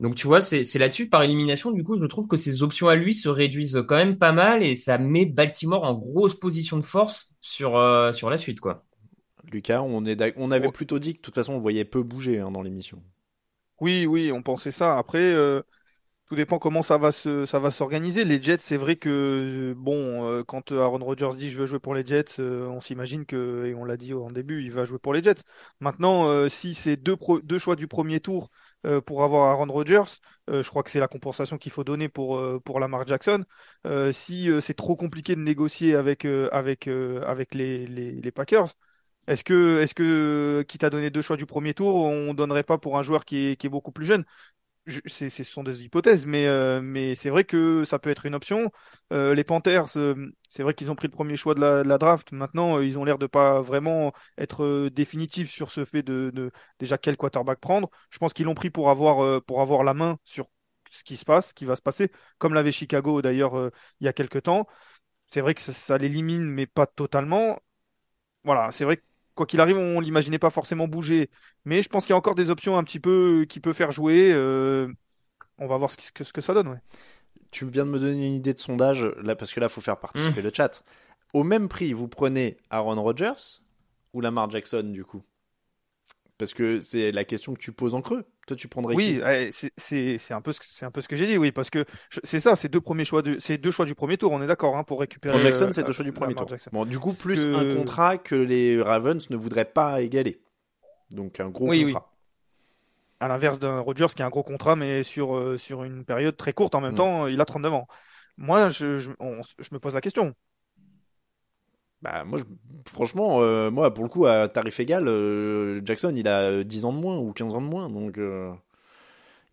Donc tu vois, c'est c'est là-dessus par élimination. Du coup, je trouve que ses options à lui se réduisent quand même pas mal et ça met Baltimore en grosse position de force sur euh, sur la suite quoi. Lucas, on, est on avait plutôt dit que de toute façon, on voyait peu bouger hein, dans l'émission. Oui, oui, on pensait ça. Après, euh, tout dépend comment ça va se, ça va s'organiser. Les Jets, c'est vrai que, euh, bon, euh, quand Aaron Rodgers dit je veux jouer pour les Jets, euh, on s'imagine que, et on l'a dit en début, il va jouer pour les Jets. Maintenant, euh, si c'est deux, pro- deux choix du premier tour euh, pour avoir Aaron Rodgers, euh, je crois que c'est la compensation qu'il faut donner pour, euh, pour Lamar Jackson. Euh, si euh, c'est trop compliqué de négocier avec, euh, avec, euh, avec les, les, Packers, est-ce que, est-ce que, qui t'a donné deux choix du premier tour, on donnerait pas pour un joueur qui est, qui est beaucoup plus jeune? Je- ce sont des hypothèses, mais, euh, mais c'est vrai que ça peut être une option. Euh, les Panthers, euh, c'est vrai qu'ils ont pris le premier choix de la, de la draft. Maintenant, euh, ils ont l'air de pas vraiment être euh, définitifs sur ce fait de, de déjà quel quarterback prendre. Je pense qu'ils l'ont pris pour avoir, pour avoir la main sur ce qui se passe, ce qui va se passer, comme l'avait Chicago d'ailleurs il y a quelques temps. C'est vrai que ça, ça l'élimine, mais pas totalement. Voilà, c'est vrai que quoi qu'il arrive, on l'imaginait pas forcément bouger. Mais je pense qu'il y a encore des options un petit peu qui peut faire jouer. euh, on va voir ce que, ce que ça donne. Ouais. Tu viens de me donner une idée de sondage, là, parce que là, il faut faire participer Mm. le chat. Au même prix, vous prenez Aaron Rodgers ou Lamar Jackson, du coup? Parce que c'est la question que tu poses en creux. Toi, tu prendrais Oui, qui? c'est un peu ce que, c'est un peu ce que j'ai dit, oui, parce que c'est ça, c'est deux premiers choix c'est deux choix du premier tour, on est d'accord, hein, pour récupérer. Pour Jackson, euh, c'est deux choix du premier tour. Jackson. Bon, du coup, plus que- un contrat que les Ravens ne voudraient pas égaler. Donc, un gros Oui, contrat. À l'inverse d'un Rodgers qui a un gros contrat, mais sur, euh, sur une période très courte en même Mm. temps, il a 39 ans. Moi, je, je, on- je me pose la question. Bah, moi, je- franchement, euh, moi, pour le coup, à tarif égal, euh, Jackson, il a 10 ans de moins ou 15 ans de moins. Donc, euh,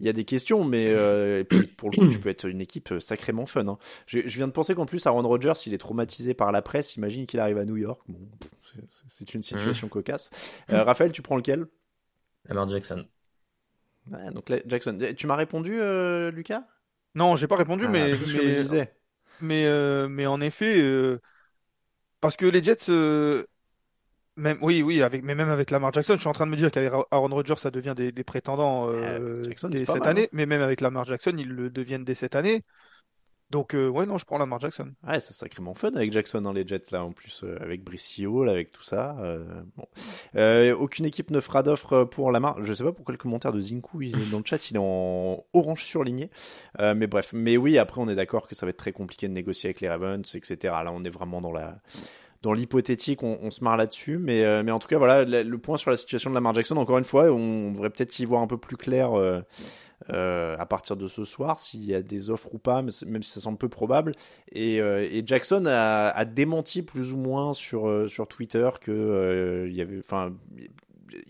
il y a des questions, mais euh, et puis, pour le coup, tu peux être une équipe sacrément fun. hein. Je, je viens de penser qu'en plus, Aaron Rodgers, il est traumatisé par la presse. Imagine qu'il arrive à New York. Bon, c'est- une situation cocasse. Euh, Raphaël, tu prends lequel? Lamar Jackson. Ouais, Donc, là, Jackson. Eh, Tu m'as répondu, euh, Lucas? Non, j'ai pas répondu, Ah, mais, mais, disais. mais, euh, mais en effet, euh, parce que les Jets, euh, même, oui, oui, avec, mais même avec Lamar Jackson, je suis en train de me dire qu'avec Aaron Rodgers, ça devient des, des prétendants euh, Jackson, dès cette mal, année, hein. mais même avec Lamar Jackson, ils le deviennent dès cette année. Donc, euh, ouais, non, je prends Lamar Jackson. Ouais, c'est sacrément fun avec Jackson, hein, les Jets, là, en plus, euh, avec Hall, avec tout ça. euh, bon. Euh, aucune équipe ne fera d'offre pour Lamar. Je sais pas pourquoi le commentaire de Zinku il dans le chat, il est en orange surligné. Euh, mais bref, mais oui, après, on est d'accord que ça va être très compliqué de négocier avec les Ravens, etc. Là, on est vraiment dans la. Dans l'hypothétique, on, on se marre là-dessus, mais, euh, mais en tout cas, voilà, le, point sur la situation de Lamar Jackson, encore une fois, on devrait peut-être y voir un peu plus clair euh, euh, à partir de ce soir, s'il y a des offres ou pas, même si ça semble peu probable. Et, euh, Jackson a, démenti plus ou moins sur, euh, sur Twitter que il y avait, enfin,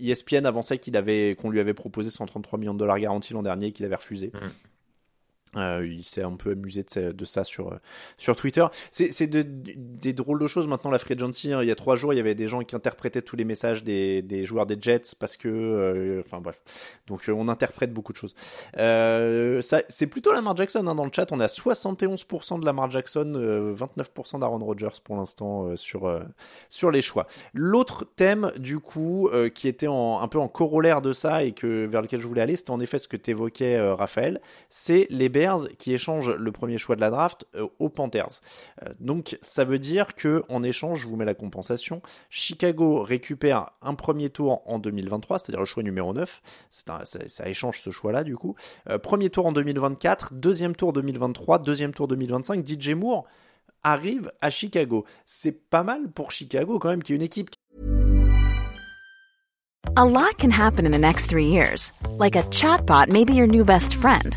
ESPN avançait qu'il avait, qu'on lui avait proposé 133 millions de dollars garantis l'an dernier, qu'il avait refusé. Mm. Euh, il s'est un peu amusé de, ça- sur, euh, sur Twitter. C'est de- des drôles de choses maintenant, la free agency. hein. Il y a trois jours, il y avait des gens qui interprétaient tous les messages des, des joueurs des Jets parce que. euh, enfin bref. Donc on interprète beaucoup de choses. C'est plutôt Lamar Jackson hein, dans le chat. On a 71% de Lamar Jackson, euh, 29% d'Aaron Rodgers pour l'instant sur, sur les choix. L'autre thème, du coup, qui était en, un peu en corollaire de ça et que vers lequel je voulais aller, c'était en effet ce que t'évoquais, Raphaël, c'est les Qui échangent le premier choix de la draft euh, aux Panthers. Euh, donc ça veut dire que en échange, je vous mets la compensation, Chicago récupère un premier tour en 2023, c'est-à-dire le choix numéro 9. Un, ça, échange ce choix-là du coup. Euh, premier tour en 2024, deuxième tour 2023, deuxième tour 2025. DJ Moore arrive à Chicago. C'est pas mal pour Chicago quand même, qui est une équipe A lot can happen in the next three years. Like a chatbot may be your new best friend.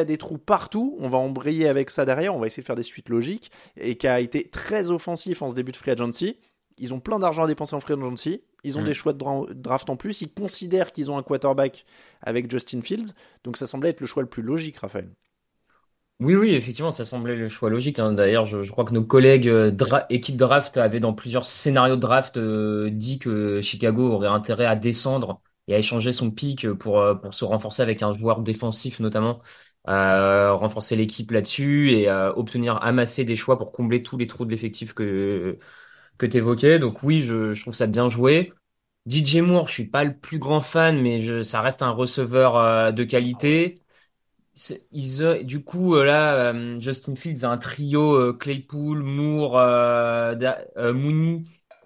A des trous partout, on va embrayer avec ça derrière, on va essayer de faire des suites logiques, et qui a été très offensif en ce début de free agency. Ils ont plein d'argent à dépenser en free agency. Ils ont Mm. des choix de dra- draft en plus. Ils considèrent qu'ils ont un quarterback avec Justin Fields. Donc ça semblait être le choix le plus logique, Raphaël. Oui, oui, effectivement, ça semblait le choix logique. hein. D'ailleurs, je, je crois que nos collègues euh, dra équipe draft avaient dans plusieurs scénarios de draft euh, dit que Chicago aurait intérêt à descendre et à échanger son pick pour, euh, pour se renforcer avec un joueur défensif notamment, euh, renforcer l'équipe là-dessus et euh, obtenir, amasser des choix pour combler tous les trous de l'effectif que, que tu évoquais. Donc oui, je, je trouve ça bien joué. DJ Moore, je suis pas le plus grand fan, mais je, ça reste un receveur euh, de qualité. Ils, du coup, euh, là, euh, Justin Fields a un trio euh, Claypool, Moore, Da- Mooney,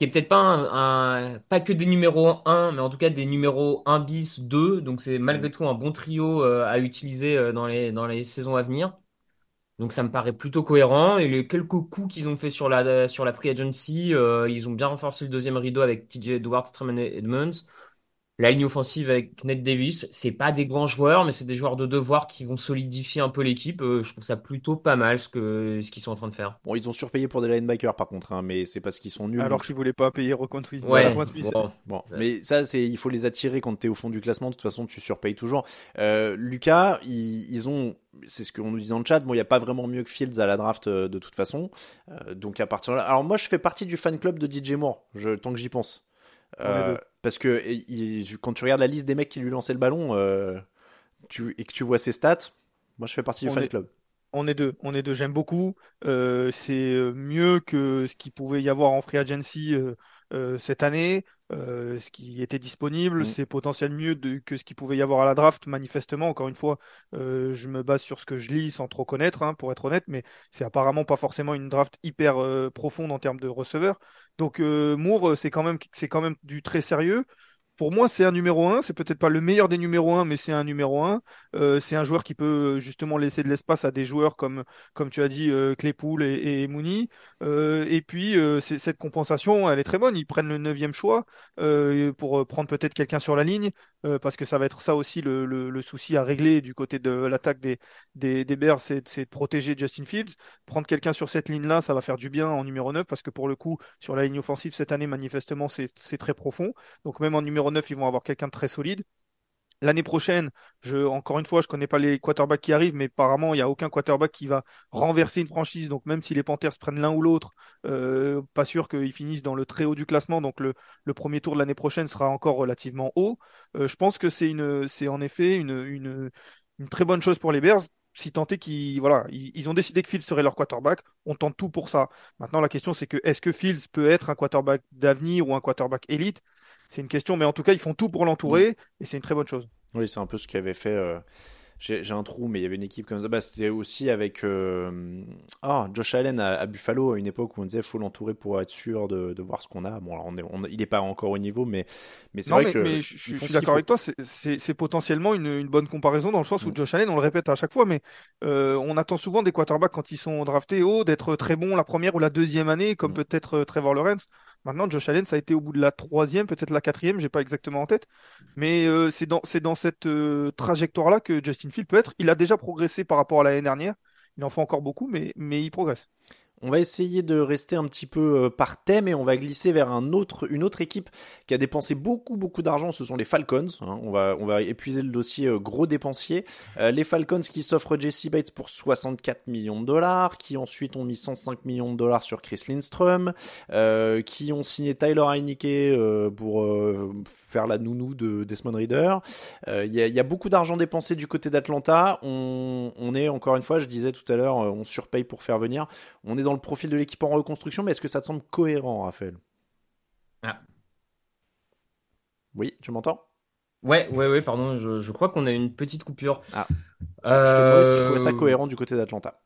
peut-être pas un, pas que des numéros 1, mais en tout cas des numéros 1 bis, 2. Donc c'est malgré tout un bon trio euh, à utiliser euh, dans les, dans les saisons à venir. Donc ça me paraît plutôt cohérent. Et les quelques coups qu'ils ont fait sur la, sur la free agency, euh, ils ont bien renforcé le deuxième rideau avec TJ Edwards, Tremaine Edmonds. La ligne offensive avec Ned Davis, c'est pas des grands joueurs, mais c'est des joueurs de devoir qui vont solidifier un peu l'équipe. Euh, je trouve ça plutôt pas mal ce que ce qu'ils sont en train de faire. Bon, ils ont surpayé pour des linebackers par contre, hein, mais c'est parce qu'ils sont nuls. Alors qu'ils voulaient pas payer Roquan Smith. Ouais, bon. Mais ça, c'est, il faut les attirer quand t'es au fond du classement. De toute façon, tu surpayes toujours. Euh, Lucas, ils, ils ont, c'est ce qu'on nous dit dans le chat. Bon, il n'y a pas vraiment mieux que Fields à la draft euh, de toute façon. Euh, donc à partir de là, alors moi, je fais partie du fan club de DJ Moore. Je, tant que j'y pense, On est Euh, deux. Parce que il- quand tu regardes la liste des mecs qui lui lançaient le ballon, euh, tu, et que tu vois ses stats, moi, je fais partie du On fan est- club. On est deux, on est deux, j'aime beaucoup. Euh, c'est euh, mieux que ce qu'il pouvait y avoir en free agency euh, cette année, ce qui était disponible. Mm. C'est potentiellement mieux de- que ce qu'il pouvait y avoir à la draft, manifestement. Encore une fois, je me base sur ce que je lis sans trop connaître, hein, pour être honnête, mais c'est apparemment pas forcément une draft hyper profonde en termes de receveurs. Donc euh, Moore, euh, c'est quand même, c'est quand même du très sérieux. Pour moi, c'est un numéro 1. C'est peut-être pas le meilleur des numéros 1, mais c'est un numéro 1. Euh, c'est un joueur qui peut euh, justement laisser de l'espace à des joueurs comme, comme tu as dit, euh, et, Mooney. Euh, et puis, euh, cette compensation, elle est très bonne. Ils prennent le neuvième choix pour prendre peut-être quelqu'un sur la ligne, parce que ça va être ça aussi le, souci à régler du côté de l'attaque des, des, des Bears, c'est de protéger Justin Fields. Prendre quelqu'un sur cette ligne-là, ça va faire du bien en numéro 9, parce que pour le coup, sur la ligne offensive cette année, manifestement, c'est très profond. Donc même en numéro 9, ils vont avoir quelqu'un de très solide. L'année prochaine, je, encore une fois, je connais pas les quarterbacks qui arrivent, mais apparemment, il n'y a aucun quarterback qui va renverser une franchise. Donc, même si les Panthers prennent l'un ou l'autre, euh, pas sûr qu'ils finissent dans le très haut du classement. Donc, le, premier tour de l'année prochaine sera encore relativement haut. Euh, je pense que c'est une, c'est en effet une, une, très bonne chose pour les Bears. Si tant est qu'ils voilà, ils ont décidé que Fields serait leur quarterback, on tente tout pour ça. Maintenant, la question, c'est que est-ce que Fields peut être un quarterback d'avenir ou un quarterback élite? C'est une question, mais en tout cas, ils font tout pour l'entourer et c'est une très bonne chose. Oui, c'est un peu ce qu'avait fait. euh, J'ai un trou, mais il y avait une équipe comme ça. Bah, c'était aussi avec euh, ah, Josh Allen à, à Buffalo à une époque où on disait faut l'entourer pour être sûr de, de voir ce qu'on a. Bon, alors on est, on- il n'est pas encore au niveau, mais, mais c'est vrai mais, que. mais je, suis d'accord faut. avec toi, c'est- potentiellement une, une bonne comparaison dans le sens où Mm. Josh Allen, on le répète à chaque fois, mais euh, on attend souvent des quarterbacks quand ils sont draftés haut d'être très bons la première ou la deuxième année, comme Mm. peut-être euh, Trevor Lawrence. Maintenant, Josh Allen, ça a été au bout de la troisième, peut-être la quatrième, j'ai pas exactement en tête, mais euh, c'est dans, dans cette euh, trajectoire-là que Justin Field peut être. Il a déjà progressé par rapport à l'année dernière. Il en fait encore beaucoup, mais, mais il progresse. On va essayer de rester un petit peu euh, par thème et on va glisser vers une autre équipe qui a dépensé beaucoup beaucoup d'argent. Ce sont les Falcons. hein. On va épuiser le dossier euh, gros dépensier. Euh, les Falcons qui s'offrent Jesse Bates pour 64 millions de dollars, qui ensuite ont mis 105 millions de dollars sur Chris Lindstrom, qui ont signé Tyler Heineke pour faire la nounou de Desmond Reader. Il y, a, beaucoup d'argent dépensé du côté d'Atlanta. On, on est encore une fois, je disais tout à l'heure, on surpaye pour faire venir. On est dans le profil de l'équipe en reconstruction, mais est-ce que ça te semble cohérent, Raphaël? Ah. Oui, tu m'entends? Ouais, ouais, ouais, pardon, je, je crois qu'on a une petite coupure. Ah. Je te demandais si tu trouvais ça Euh, cohérent du côté d'Atlanta.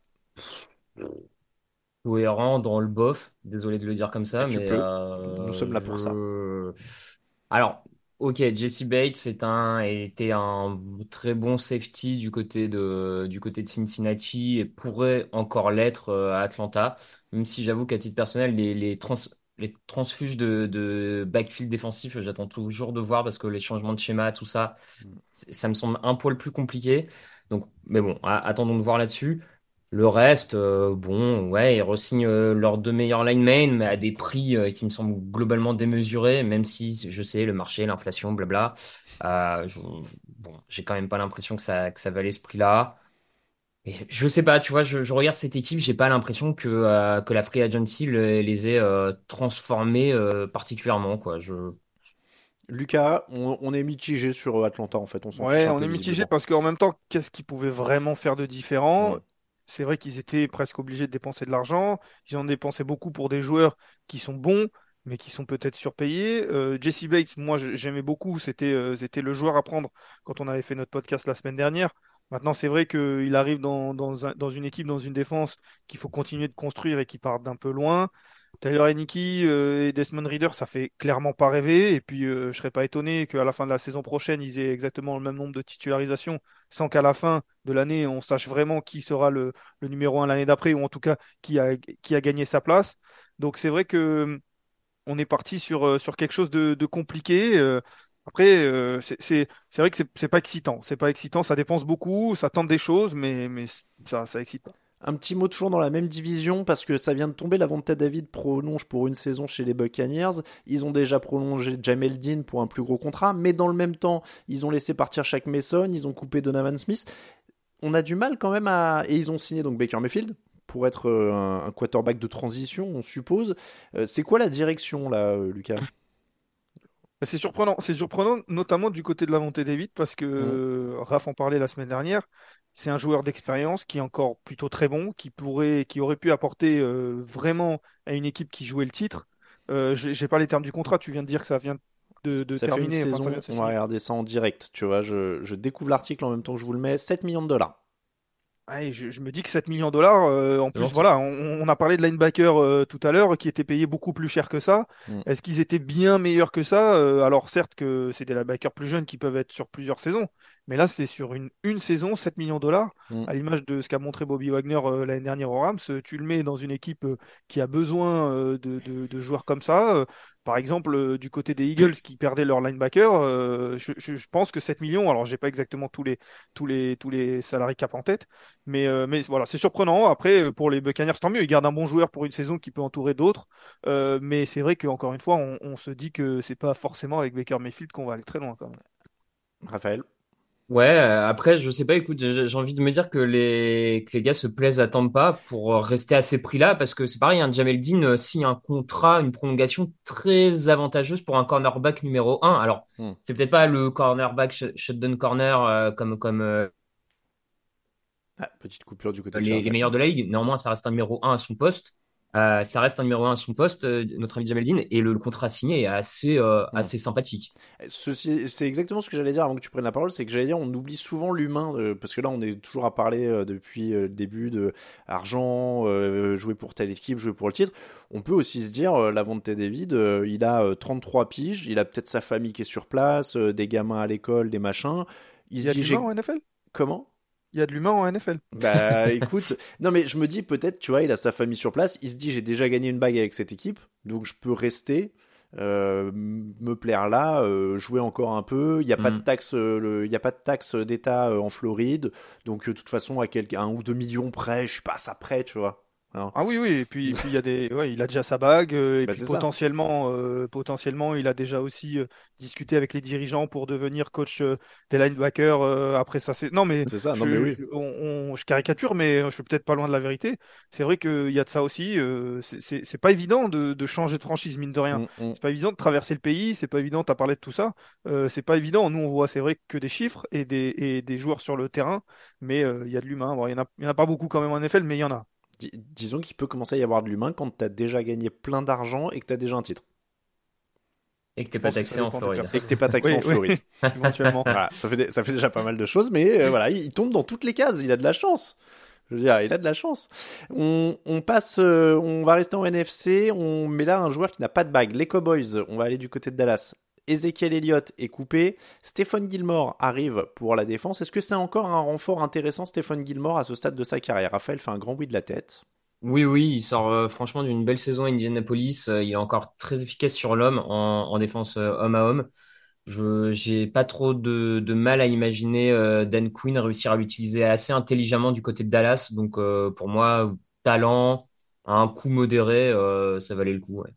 cohérent dans le bof, désolé de le dire comme ça, Et tu mais euh, Nous sommes là pour ça. Alors, ok, Jesse Bates un, était un très bon safety du côté de, du côté de Cincinnati et pourrait encore l'être euh, à Atlanta, même si j'avoue qu'à titre personnel, les, les, trans, les transfuges de, de backfield défensif, j'attends toujours de voir parce que les changements de schéma, tout ça, c'est- ça me semble un poil plus compliqué. Donc, mais bon, a- attendons de voir là-dessus. Le reste, euh, bon, ouais, ils re-signent euh, leurs deux meilleurs linemen, mais à des prix euh, qui me semblent globalement démesurés, même si je sais, le marché, l'inflation, blabla. Euh, je- bon, j'ai quand même pas l'impression que ça, que ça valait ce prix-là. Et je sais pas, tu vois, je, je regarde cette équipe, j'ai pas l'impression que, euh, que la free agency le- les ait euh, transformés euh, particulièrement, quoi. Je... Lucas, on, on est mitigé sur Atlanta en fait. On s'en fiche Ouais, un on peu est mitigé parce qu'en même temps, qu'est-ce qu'ils pouvaient vraiment faire de différent? C'est vrai qu'ils étaient presque obligés de dépenser de l'argent. Ils ont dépensé beaucoup pour des joueurs qui sont bons, mais qui sont peut-être surpayés. Euh, Jesse Bates, moi, j'aimais beaucoup. C'était euh, c'était le joueur à prendre quand on avait fait notre podcast la semaine dernière. Maintenant, c'est vrai qu'il arrive dans, dans une équipe, dans une défense qu'il faut continuer de construire et qui part d'un peu loin. Tyler Heineke euh, et Desmond Reader, ça fait clairement pas rêver. Et puis, euh, je serais pas étonné qu'à la fin de la saison prochaine, ils aient exactement le même nombre de titularisations, sans qu'à la fin de l'année, on sache vraiment qui sera le, numéro un l'année d'après, ou en tout cas qui a, qui a gagné sa place. Donc, c'est vrai que on est parti sur, euh, sur quelque chose de, compliqué. après, euh, c'est vrai que c'est pas excitant. C'est pas excitant, ça dépense beaucoup, ça tente des choses, mais, mais ça, ça excite. Un petit mot toujours dans la même division parce que ça vient de tomber. La vente David prolonge pour une saison chez les Buccaneers. Ils ont déjà prolongé Jamel Dean pour un plus gros contrat, mais dans le même temps, ils ont laissé partir Shaq Mason, ils ont coupé Donovan Smith. On a du mal quand même à et ils ont signé donc Baker Mayfield pour être euh, un, un quarterback de transition, on suppose. Euh, c'est quoi la direction là, euh, Lucas? C'est surprenant, c'est surprenant, notamment du côté de la montée des vite, parce que euh, Raph en parlait la semaine dernière. C'est un joueur d'expérience qui est encore plutôt très bon, qui pourrait, qui aurait pu apporter euh, vraiment à une équipe qui jouait le titre. Euh, j'ai pas les termes du contrat, tu viens de dire que ça vient de, de Ça terminer. fait une enfin, ça saison, vient de se on va regarder ça en direct. Tu vois, je, je découvre l'article en même temps que je vous le mets. 7 millions de dollars. Ouais, je, je me dis que 7 millions de dollars, euh, en plus, voilà, on, on a parlé de linebacker euh, tout à l'heure qui étaient payés beaucoup plus cher que ça. Mm. Est-ce qu'ils étaient bien meilleurs que ça? Euh, alors, certes que c'est des linebackers plus jeunes qui peuvent être sur plusieurs saisons, mais là, c'est sur une, une saison, 7 millions de dollars, Mm. à l'image de ce qu'a montré Bobby Wagner l'année dernière au Rams. Tu le mets dans une équipe qui a besoin de, de- de joueurs comme ça. Par exemple, euh, du côté des Eagles qui perdaient leur linebacker, euh, je, pense que 7 millions, alors j'ai pas exactement tous les, salariés cap en tête, mais, euh, mais voilà, c'est surprenant. Après, pour les Buccaneers, tant mieux, ils gardent un bon joueur pour une saison qui peut entourer d'autres. Mais c'est vrai qu'encore une fois, on, on se dit que c'est pas forcément avec Baker Mayfield qu'on va aller très loin quand même. Raphaël? Ouais, euh, après, je sais pas, écoute, j'ai envie de me dire que les, que les gars se plaisent à Tampa pour euh, rester à ces prix-là, parce que c'est pareil, un Jamel Dean euh, signe un contrat, une prolongation très avantageuse pour un cornerback numéro 1. Alors, Hmm. c'est peut-être pas le cornerback sh- shutdown corner euh, comme, comme euh, Ah, petite coupure du côté de les, les meilleurs de la ligue. Néanmoins, ça reste un numéro 1 à son poste. Euh, ça reste un numéro un à son poste, euh, notre ami Jamel Dean, et le, le contrat signé est assez, euh, assez sympathique. C'est exactement ce que j'allais dire avant que tu prennes la parole, c'est que j'allais dire, on oublie souvent l'humain, euh, parce que là, on est toujours à parler euh, depuis euh, le début de argent, euh, jouer pour telle équipe, jouer pour le titre. On peut aussi se dire, euh, Lavonte David, euh, il a euh, 33 piges, il a peut-être sa famille qui est sur place, euh, des gamins à l'école, des machins. Il y a l'humain en NFL Comment? Il y a de l'humain en NFL. Bah écoute, non mais je me dis peut-être, tu vois, il a sa famille sur place, il se dit j'ai déjà gagné une bague avec cette équipe, donc je peux rester, euh, me plaire là, euh, jouer encore un peu. Il n'y a pas de Mhm. taxe, euh, le- il y a pas de taxe d'État en Floride, donc de toute façon à quelqu'un un ou deux millions près, je suis pas à ça près, tu vois. Hein. Ah oui, oui, et puis, il y a des, ouais, il a déjà sa bague, euh, et Bah, puis potentiellement, euh, potentiellement, il a déjà aussi euh, discuté avec les dirigeants pour devenir coach euh, des linebackers euh, après ça. C'est... Non, mais C'est ça, je, non mais oui. je- on- on- je caricature, mais je suis peut-être pas loin de la vérité. C'est vrai qu'il y a de ça aussi. euh, c'est, c'est, c'est pas évident de, de changer de franchise, mine de rien. Mm, mm. C'est pas évident de traverser le pays, c'est pas évident, t'as parlé de tout ça. Euh, c'est pas évident. Nous, on voit, c'est vrai, que des chiffres et des, et des joueurs sur le terrain, mais il y a de l'humain. Bon, il y en a, il y en a pas beaucoup quand même en NFL, mais il y en a. Dis- disons qu'il peut commencer à y avoir de l'humain quand t'as déjà gagné plein d'argent et que t'as déjà un titre. Et que t'es pas taxé en Floride. Et que t'es pas taxé Oui, en oui. Floride. éventuellement. Voilà, ça fait, dé- ça fait déjà pas mal de choses, mais euh, voilà, il, il tombe dans toutes les cases, il a de la chance. Je veux dire, il a de la chance. On, on passe, euh, on va rester en NFC, on met là un joueur qui n'a pas de bague. Les Cowboys, on va aller du côté de Dallas. Ezekiel Elliott est coupé. Stephen Gilmore arrive pour la défense. Est-ce que c'est encore un renfort intéressant, Stephen Gilmore, à ce stade de sa carrière? Raphaël fait un grand oui de la tête. Oui, oui, il sort euh, franchement d'une belle saison à Indianapolis. Euh, il est encore très efficace sur l'homme en, en défense euh, homme à homme. Je j'ai pas trop de, de mal à imaginer Dan Quinn réussir à l'utiliser assez intelligemment du côté de Dallas. Donc pour moi, talent, à un coût modéré, ça valait le coup. ouais.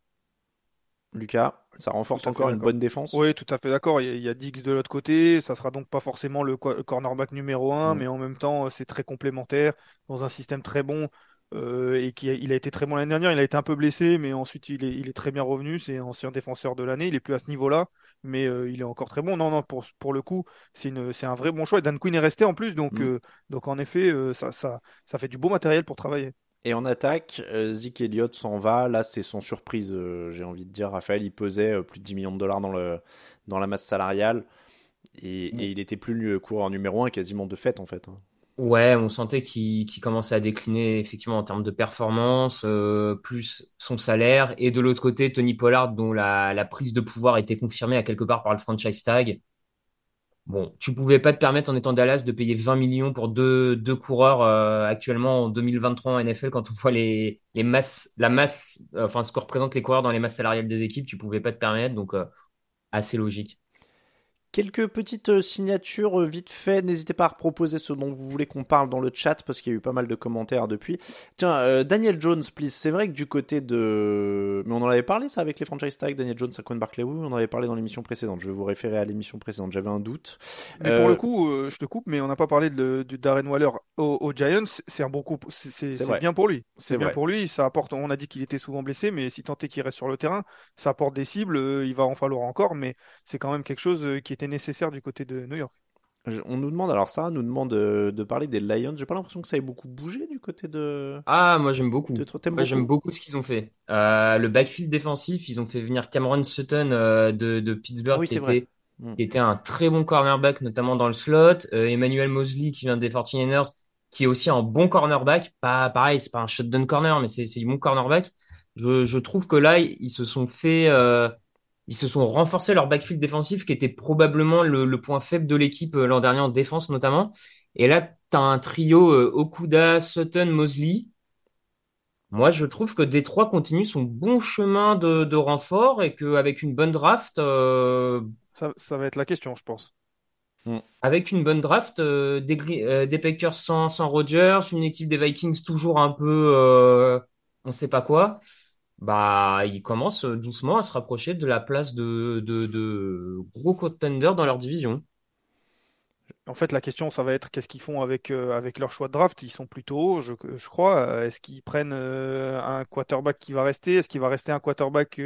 Lucas, ça renforce encore une bonne défense. Oui, tout à fait d'accord. Il y a, Diggs de l'autre côté. Ça sera donc pas forcément le co- cornerback numéro un, Mm. mais en même temps, c'est très complémentaire dans un système très bon. euh, et qui a, il a été très bon l'année dernière. Il a été un peu blessé, mais ensuite il est, il est très bien revenu. C'est ancien défenseur de l'année. Il est plus à ce niveau-là, mais euh, il est encore très bon. Non, non, pour, pour le coup, c'est un vrai bon choix. Et Dan Quinn est resté en plus, donc, Mm. euh, donc en effet, ça, ça, ça fait du beau matériel pour travailler. Et en attaque, euh, Zeke Elliott s'en va. Là, c'est sans surprise, euh, j'ai envie de dire. Raphaël, il pesait euh, plus de 10 millions de dollars dans, le, dans la masse salariale. Et, et il était plus le coureur numéro un quasiment de fait, en fait. hein. Ouais, on sentait qu'il commençait à décliner effectivement en termes de performance, euh, plus son salaire. Et de l'autre côté, Tony Pollard, dont la, la prise de pouvoir était confirmée à quelque part par le franchise tag. Bon, tu pouvais pas te permettre en étant Dallas de payer 20 millions pour deux, deux coureurs euh, actuellement en 2023 en NFL quand on voit les, les masses, la masse, euh, enfin ce que représentent les coureurs dans les masses salariales des équipes, tu pouvais pas te permettre, donc euh, assez logique. Quelques petites euh, signatures euh, vite fait. N'hésitez pas à proposer ce dont vous voulez qu'on parle dans le chat parce qu'il y a eu pas mal de commentaires depuis. Tiens, euh, Daniel Jones, please. C'est vrai que du côté de. Mais on en avait parlé ça avec les franchise tags, Daniel Jones, Saquon Barkley. Oui, on en avait parlé dans l'émission précédente. Je vais vous référer à l'émission précédente. J'avais un doute. Mais pour le coup, euh, je te coupe, mais on n'a pas parlé de, Darren Waller aux, aux Giants. C'est un bon coup, c'est bien pour lui. C'est bien vrai. pour lui. Ça apporte. On a dit qu'il était souvent blessé, mais si tant est qu'il reste sur le terrain, ça apporte des cibles. il va en falloir encore, mais c'est quand même quelque chose qui était nécessaire du côté de New York. On nous demande, alors Sarah nous demande euh, de parler des Lions. J'ai pas l'impression que ça ait beaucoup bougé du côté de. Ah, moi j'aime beaucoup. de- T'aimes Moi, j'aime beaucoup ce qu'ils ont fait. Euh, le backfield défensif, ils ont fait venir Cameron Sutton euh, de, de Pittsburgh, oui, qui était, Mm. qui était un très bon cornerback, notamment dans le slot. Euh, Emmanuel Mosley, qui vient des 49ers, qui est aussi un bon cornerback. Pas pareil, c'est pas un shotgun corner, mais c'est c'est du bon cornerback. Je, je trouve que là, ils se sont fait, euh, ils se sont renforcés leur backfield défensif, qui était probablement le, le point faible de l'équipe euh, l'an dernier en défense notamment. Et là, t'as un trio euh, Okuda, Sutton, Mosley. Moi, je trouve que Détroit continue son bon chemin de, de renfort et qu'avec une bonne draft, euh, Ça, ça va être la question, je pense. avec une bonne draft, euh, des, euh, Packers sans, sans Rodgers, une équipe des Vikings toujours un peu, euh, on sait pas quoi, bah, ils commencent euh, doucement à se rapprocher de la place de, de, gros contenders dans leur division. En fait, la question, ça va être qu'est-ce qu'ils font avec, euh, avec leur choix de draft. Ils sont plutôt hauts, je, je crois. Euh, Est-ce qu'ils prennent un quarterback qui va rester? Est-ce qu'il va rester un quarterback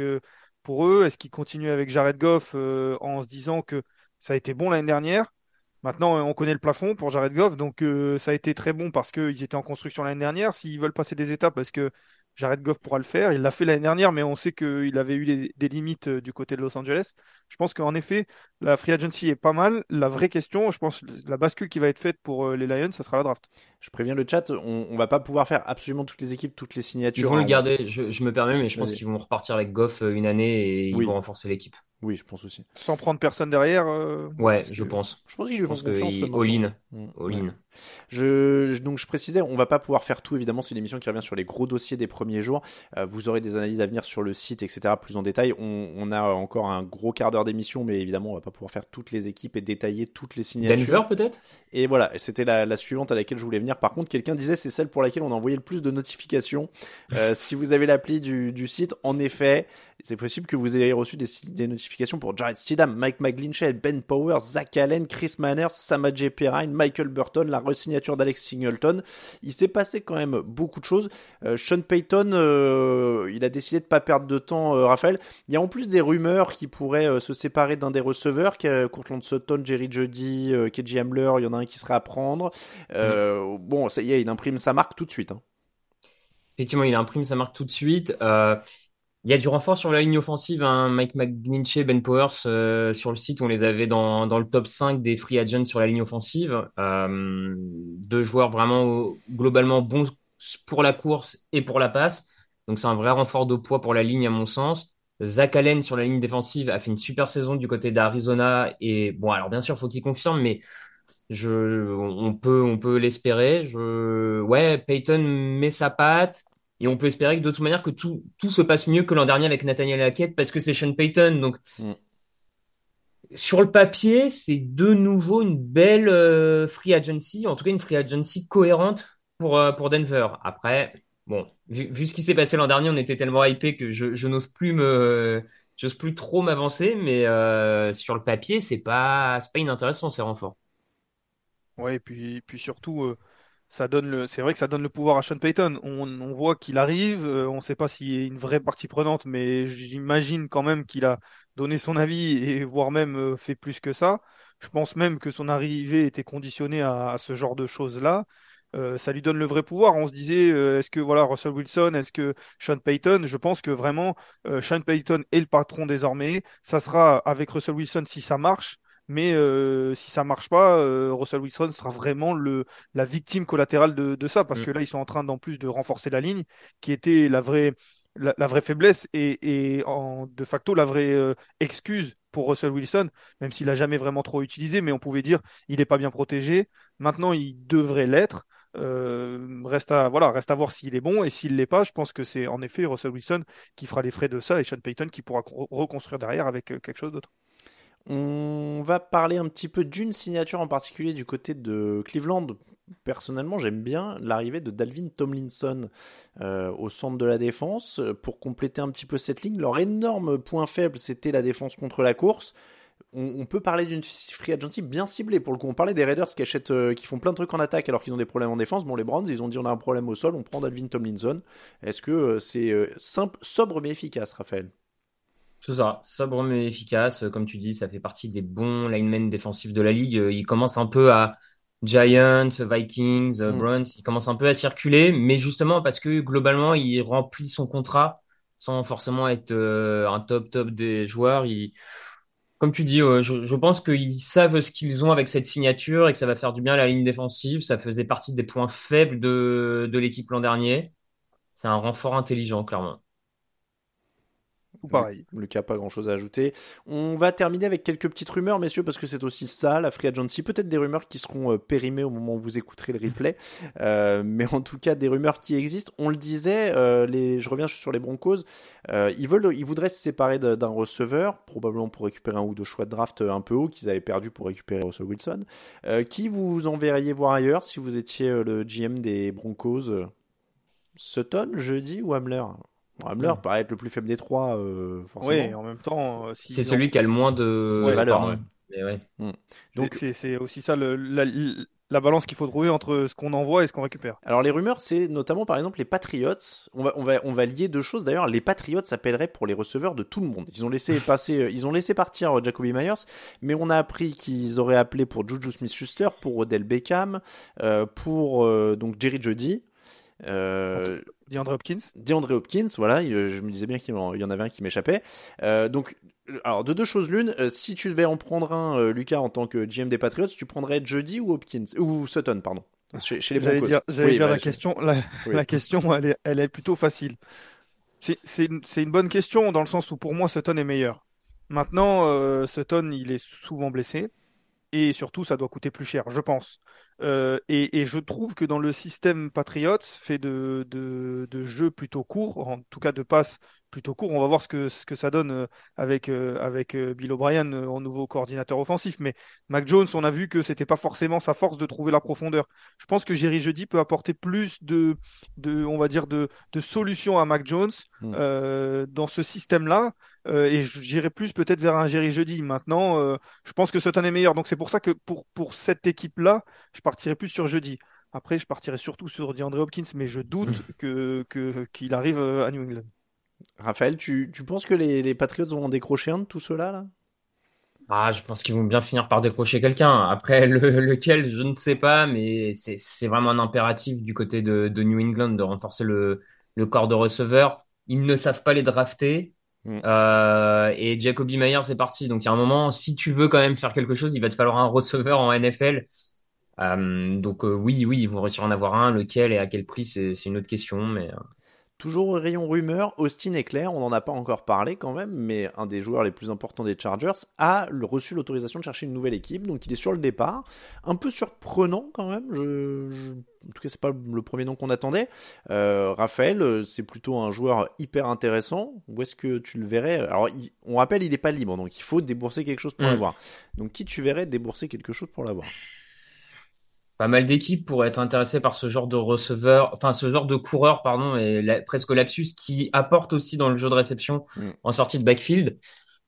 pour eux? Est-ce qu'ils continuent avec Jared Goff en se disant que ça a été bon l'année dernière? Maintenant, on connaît le plafond pour Jared Goff, donc ça a été très bon parce qu'ils étaient en construction l'année dernière. S'ils veulent passer des étapes, parce que Jared Goff pourra le faire. Il l'a fait l'année dernière, mais on sait qu'il avait eu des, des limites euh, du côté de Los Angeles. Je pense qu'en effet, la free agency est pas mal. La vraie question, je pense, la bascule qui va être faite pour euh, les Lions, ça sera la draft. Je préviens le chat, on, on va pas pouvoir faire absolument toutes les équipes, toutes les Ils signatures. vont le hein. garder, je, je me permets, mais je pense qu'ils vont repartir avec Goff euh, une année et ils Oui. vont renforcer l'équipe. Oui, je pense aussi. Sans prendre personne derrière. euh, Ouais, je que- pense. Je pense qu'ils lui font que confiance. il- maintenant. all-in. Mm. All-in. Je, je- donc je précisais, on va pas pouvoir faire tout évidemment. C'est une émission qui revient sur les gros dossiers des premiers jours. Euh, vous aurez des analyses à venir sur le site, etc. Plus en détail. On, on a encore un gros quart d'heure d'émission, mais évidemment on va pas pouvoir faire toutes les équipes et détailler toutes les signatures. Denver peut-être? Et voilà, c'était la, la suivante à laquelle je voulais venir. Par contre, quelqu'un disait c'est celle pour laquelle on a envoyé le plus de notifications. Euh, si vous avez l'appli du, du site, en effet, c'est possible que vous ayez reçu des, des notifications pour Jared Stidham, Mike McGlinchey, Ben Powers, Zach Allen, Chris Manners, Sama J. Perrine, Michael Burton, la re-signature d'Alex Singleton. Il s'est passé quand même beaucoup de choses. Euh, Sean Payton, euh, il a décidé de pas perdre de temps, euh, Raphaël. Il y a en plus des rumeurs qui pourraient euh, se séparer d'un des receveurs, est Courtland Sutton, Jerry Jeudy, euh, KJ Hamler, il y en a un qui serait à prendre. Euh, Bon, ça y est, il imprime sa marque tout de suite. hein. Effectivement, il imprime sa marque tout de suite. Euh, il y a du renfort sur la ligne offensive. hein. Mike McGlinchey, Ben Powers, euh, sur le site, on les avait dans, le top 5 des free agents sur la ligne offensive. Euh, deux joueurs vraiment euh, globalement bons pour la course et pour la passe. Donc c'est un vrai renfort de poids pour la ligne à mon sens. Zach Allen sur la ligne défensive a fait une super saison du côté d'Arizona et bon alors bien sûr faut qu'il confirme mais je on peut on peut l'espérer ouais Peyton met sa patte et on peut espérer que de toute manière que tout tout se passe mieux que l'an dernier avec Nathaniel Hackett parce que c'est Sean Payton. Donc Mm. sur le papier c'est de nouveau une belle euh, free agency en tout cas une free agency cohérente pour euh, pour Denver. Après bon vu, vu ce qui s'est passé l'an dernier on était tellement hypé que je, je n'ose plus me j'ose plus trop m'avancer mais euh, sur le papier c'est pas c'est pas inintéressant ces renforts Ouais, et puis, puis surtout, euh, ça donne le, c'est vrai que ça donne le pouvoir à Sean Payton. On, on voit qu'il arrive, euh, on ne sait pas s'il a une vraie partie prenante, mais j'imagine quand même qu'il a donné son avis et voire même euh, fait plus que ça. Je pense même que son arrivée était conditionnée à, à ce genre de choses-là. Euh, ça lui donne le vrai pouvoir. On se disait, euh, est-ce que voilà Russell Wilson, est-ce que Sean Payton? Je pense que vraiment euh, Sean Payton est le patron désormais. Ça sera avec Russell Wilson si ça marche. Mais euh, si ça marche pas, euh, Russell Wilson sera vraiment le, la victime collatérale de, de ça, parce Mm. que là, ils sont en train d'en plus de renforcer la ligne, qui était la vraie, la, la vraie faiblesse et, et en, de facto la vraie euh, excuse pour Russell Wilson, même s'il a jamais vraiment trop utilisé, mais on pouvait dire il n'est pas bien protégé. Maintenant, il devrait l'être. Euh, reste à voilà, reste à voir s'il est bon et s'il l'est pas. Je pense que c'est en effet Russell Wilson qui fera les frais de ça et Sean Payton qui pourra co- reconstruire derrière avec quelque chose d'autre. On va parler un petit peu d'une signature en particulier du côté de Cleveland. Personnellement, j'aime bien l'arrivée de Dalvin Tomlinson euh, au centre de la défense pour compléter un petit peu cette ligne. Leur énorme point faible, c'était la défense contre la course. On, peut parler d'une free agency bien ciblée. Pour le coup, on parlait des Raiders qui euh, qui font plein de trucs en attaque alors qu'ils ont des problèmes en défense. Bon, les Browns, ils ont dit on a un problème au sol, on prend Dalvin Tomlinson. Est-ce que euh, c'est simple, sobre mais efficace, Raphaël? C'est ça, sobre mais efficace. Comme tu dis, ça fait partie des bons linemen défensifs de la ligue. Euh, Il commence un peu à Giants, Vikings, euh, Mm. Browns, il commence un peu à circuler, mais justement parce que globalement, il remplit son contrat sans forcément être euh, un top top des joueurs. Il... Comme tu dis, euh, je, je pense qu'ils savent ce qu'ils ont avec cette signature et que ça va faire du bien à la ligne défensive. Ça faisait partie des points faibles de, de l'équipe l'an dernier. C'est un renfort intelligent, clairement. Ou pareil. Lucas, pas grand chose à ajouter. On va terminer avec quelques petites rumeurs, messieurs, parce que c'est aussi ça, la free agency. Peut-être des rumeurs qui seront euh, périmées au moment où vous écouterez le replay. Euh, mais en tout cas, des rumeurs qui existent. On le disait, euh, les, je reviens sur les Broncos. Euh, ils, veulent, ils voudraient se séparer d'un receveur, probablement pour récupérer un ou deux choix de draft un peu haut qu'ils avaient perdu pour récupérer Russell Wilson. Qui vous enverriez voir ailleurs si vous étiez le GM des Broncos Sutton, jeudi ou Hamler? Mm. paraît être le plus faible des trois, euh, forcément. Oui, en même temps, euh, C'est ont- celui qui a le moins de Ouais, valeur, pardon. ouais. Mais ouais. Donc- c'est aussi ça le- la, la balance qu'il faut trouver entre ce qu'on envoie et ce qu'on récupère. Alors les rumeurs, c'est notamment par exemple les Patriots. On va, on va, on va lier deux choses. D'ailleurs, les Patriots s'appelleraient pour les receveurs de tout le monde. Ils ont laissé passer, euh, ils ont laissé partir euh, Jacoby Myers, mais on a appris qu'ils auraient appelé pour Juju Smith-Schuster, pour Odell Beckham, euh, pour euh, donc Jerry Jeudy. Euh, DeAndre Hopkins. DeAndre Hopkins, voilà, il- je me disais bien qu'il y en avait un qui m'échappait. Euh, donc, euh, alors de deux choses l'une, euh, si tu devais en prendre un, euh, Lucas, en tant que GM des Patriots, tu prendrais Jody ou Hopkins ou Sutton, pardon, chez, chez les J'allais dire, j'allais Oui, dire bah, la je- question, la, oui. la question, elle est, elle est plutôt facile. C'est, c'est une, c'est une bonne question dans le sens où pour moi Sutton est meilleur. Maintenant, euh, Sutton, il est souvent blessé et surtout, ça doit coûter plus cher, je pense. Euh, et, et je trouve que dans le système Patriots, fait de, de, de jeux plutôt courts, en tout cas de passes plutôt courts, on va voir ce que, ce que ça donne euh, avec, euh, avec Bill O'Brien en nouveau coordinateur offensif. Mais Mac Jones, on a vu que c'était pas forcément sa force de trouver la profondeur. Je pense que Jerry Jeudy peut apporter plus de, de on va dire, de, de solutions à Mac Jones Mm. euh, dans ce système-là. Euh, et j'irai plus peut-être vers un Jerry Jeudy. Maintenant, je pense que Sutton est meilleur. Donc c'est pour ça que pour, pour cette équipe-là, je partirai plus sur Jeudy. Après, je partirai surtout sur DeAndre Hopkins, mais je doute que, que, qu'il arrive euh, à New England. Raphaël, tu, tu penses que les, les Patriots vont en décrocher un de tout cela là? Ah, je pense qu'ils vont bien finir par décrocher quelqu'un. Après, le, lequel, je ne sais pas, mais c'est, c'est vraiment un impératif du côté de, de New England de renforcer le, le corps de receveurs. Ils ne savent pas les drafter. Mm. Euh, et Jacoby Myers c'est parti. Donc, il y a un moment, si tu veux quand même faire quelque chose, il va te falloir un receveur en NFL. Euh, donc, euh, oui, oui, ils vont réussir à en avoir un. Lequel et à quel prix, c'est, une autre question. Mais euh, Toujours au rayon rumeur, Austin Eclair, on n'en a pas encore parlé quand même, mais un des joueurs les plus importants des Chargers a reçu l'autorisation de chercher une nouvelle équipe, donc il est sur le départ. Un peu surprenant quand même, je, je- en tout cas c'est pas le premier nom qu'on attendait. Euh, Raphaël, c'est plutôt un joueur hyper intéressant. Où est-ce que tu le verrais? Alors il- on rappelle, il n'est pas libre, donc il faut débourser quelque chose pour Mm. l'avoir. Donc qui tu verrais débourser quelque chose pour l'avoir? Pas mal d'équipes pourraient être intéressées par ce genre de receveur, enfin ce genre de coureur, pardon, et la- presque lapsus qui apporte aussi dans le jeu de réception Mm. en sortie de backfield.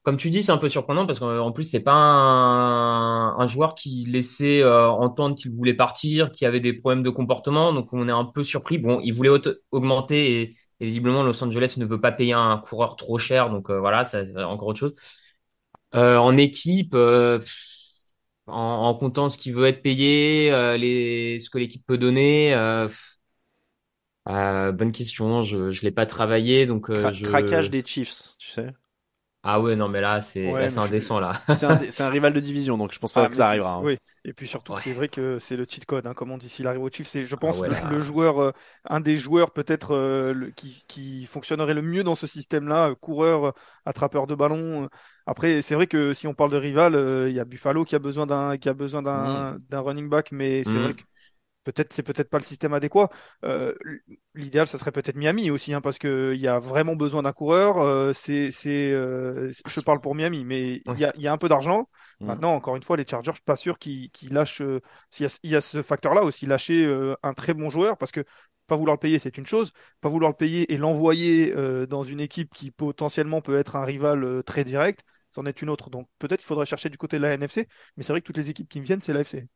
Comme tu dis, c'est un peu surprenant parce qu'en plus c'est pas un, un joueur qui laissait euh, entendre qu'il voulait partir, qui avait des problèmes de comportement, donc on est un peu surpris. Bon, il voulait augmenter et, et visiblement Los Angeles ne veut pas payer un coureur trop cher, donc euh, voilà, c'est encore autre chose. Euh, en équipe. euh, pff, en, en comptant ce qui veut être payé, euh, les, ce que l'équipe peut donner. euh, euh, bonne question, je je l'ai pas travaillé donc euh, Cra- je... Craquage des Chiefs, tu sais Ah ouais non mais là c'est Ouais, indécent là. C'est un, c'est un rival de division, donc je pense pas Ah, que ça arrivera. hein. Oui, et puis surtout, Ouais. c'est vrai que c'est le cheat code, hein, comme on dit, s'il arrive au Chiefs, c'est, je pense, ouais, le, joueur, euh, un des joueurs peut-être euh, qui, qui fonctionnerait le mieux dans ce système-là, euh, coureur, attrapeur de ballon. Après, c'est vrai que si on parle de rival, euh, il y a Buffalo qui a besoin d'un, qui a besoin d'un, d'un running back, mais c'est Mhm. vrai que peut-être c'est peut-être pas le système adéquat. Euh, l'idéal, ça serait peut-être Miami aussi, hein, parce que il y a vraiment besoin d'un coureur. euh, c'est, c'est, je parle pour Miami, mais il y a, il y a un peu d'argent. Mhm. Maintenant, encore une fois, les Chargers, je suis pas sûr qu'ils lâchent. s'il y a, il y a ce facteur-là aussi, lâcher un très bon joueur, parce que pas vouloir le payer, c'est une chose. Pas vouloir le payer et l'envoyer euh, dans une équipe qui potentiellement peut être un rival euh, très direct, c'en est une autre. Donc peut-être qu'il faudrait chercher du côté de la NFC, mais c'est vrai que toutes les équipes qui me viennent, c'est l'AFC.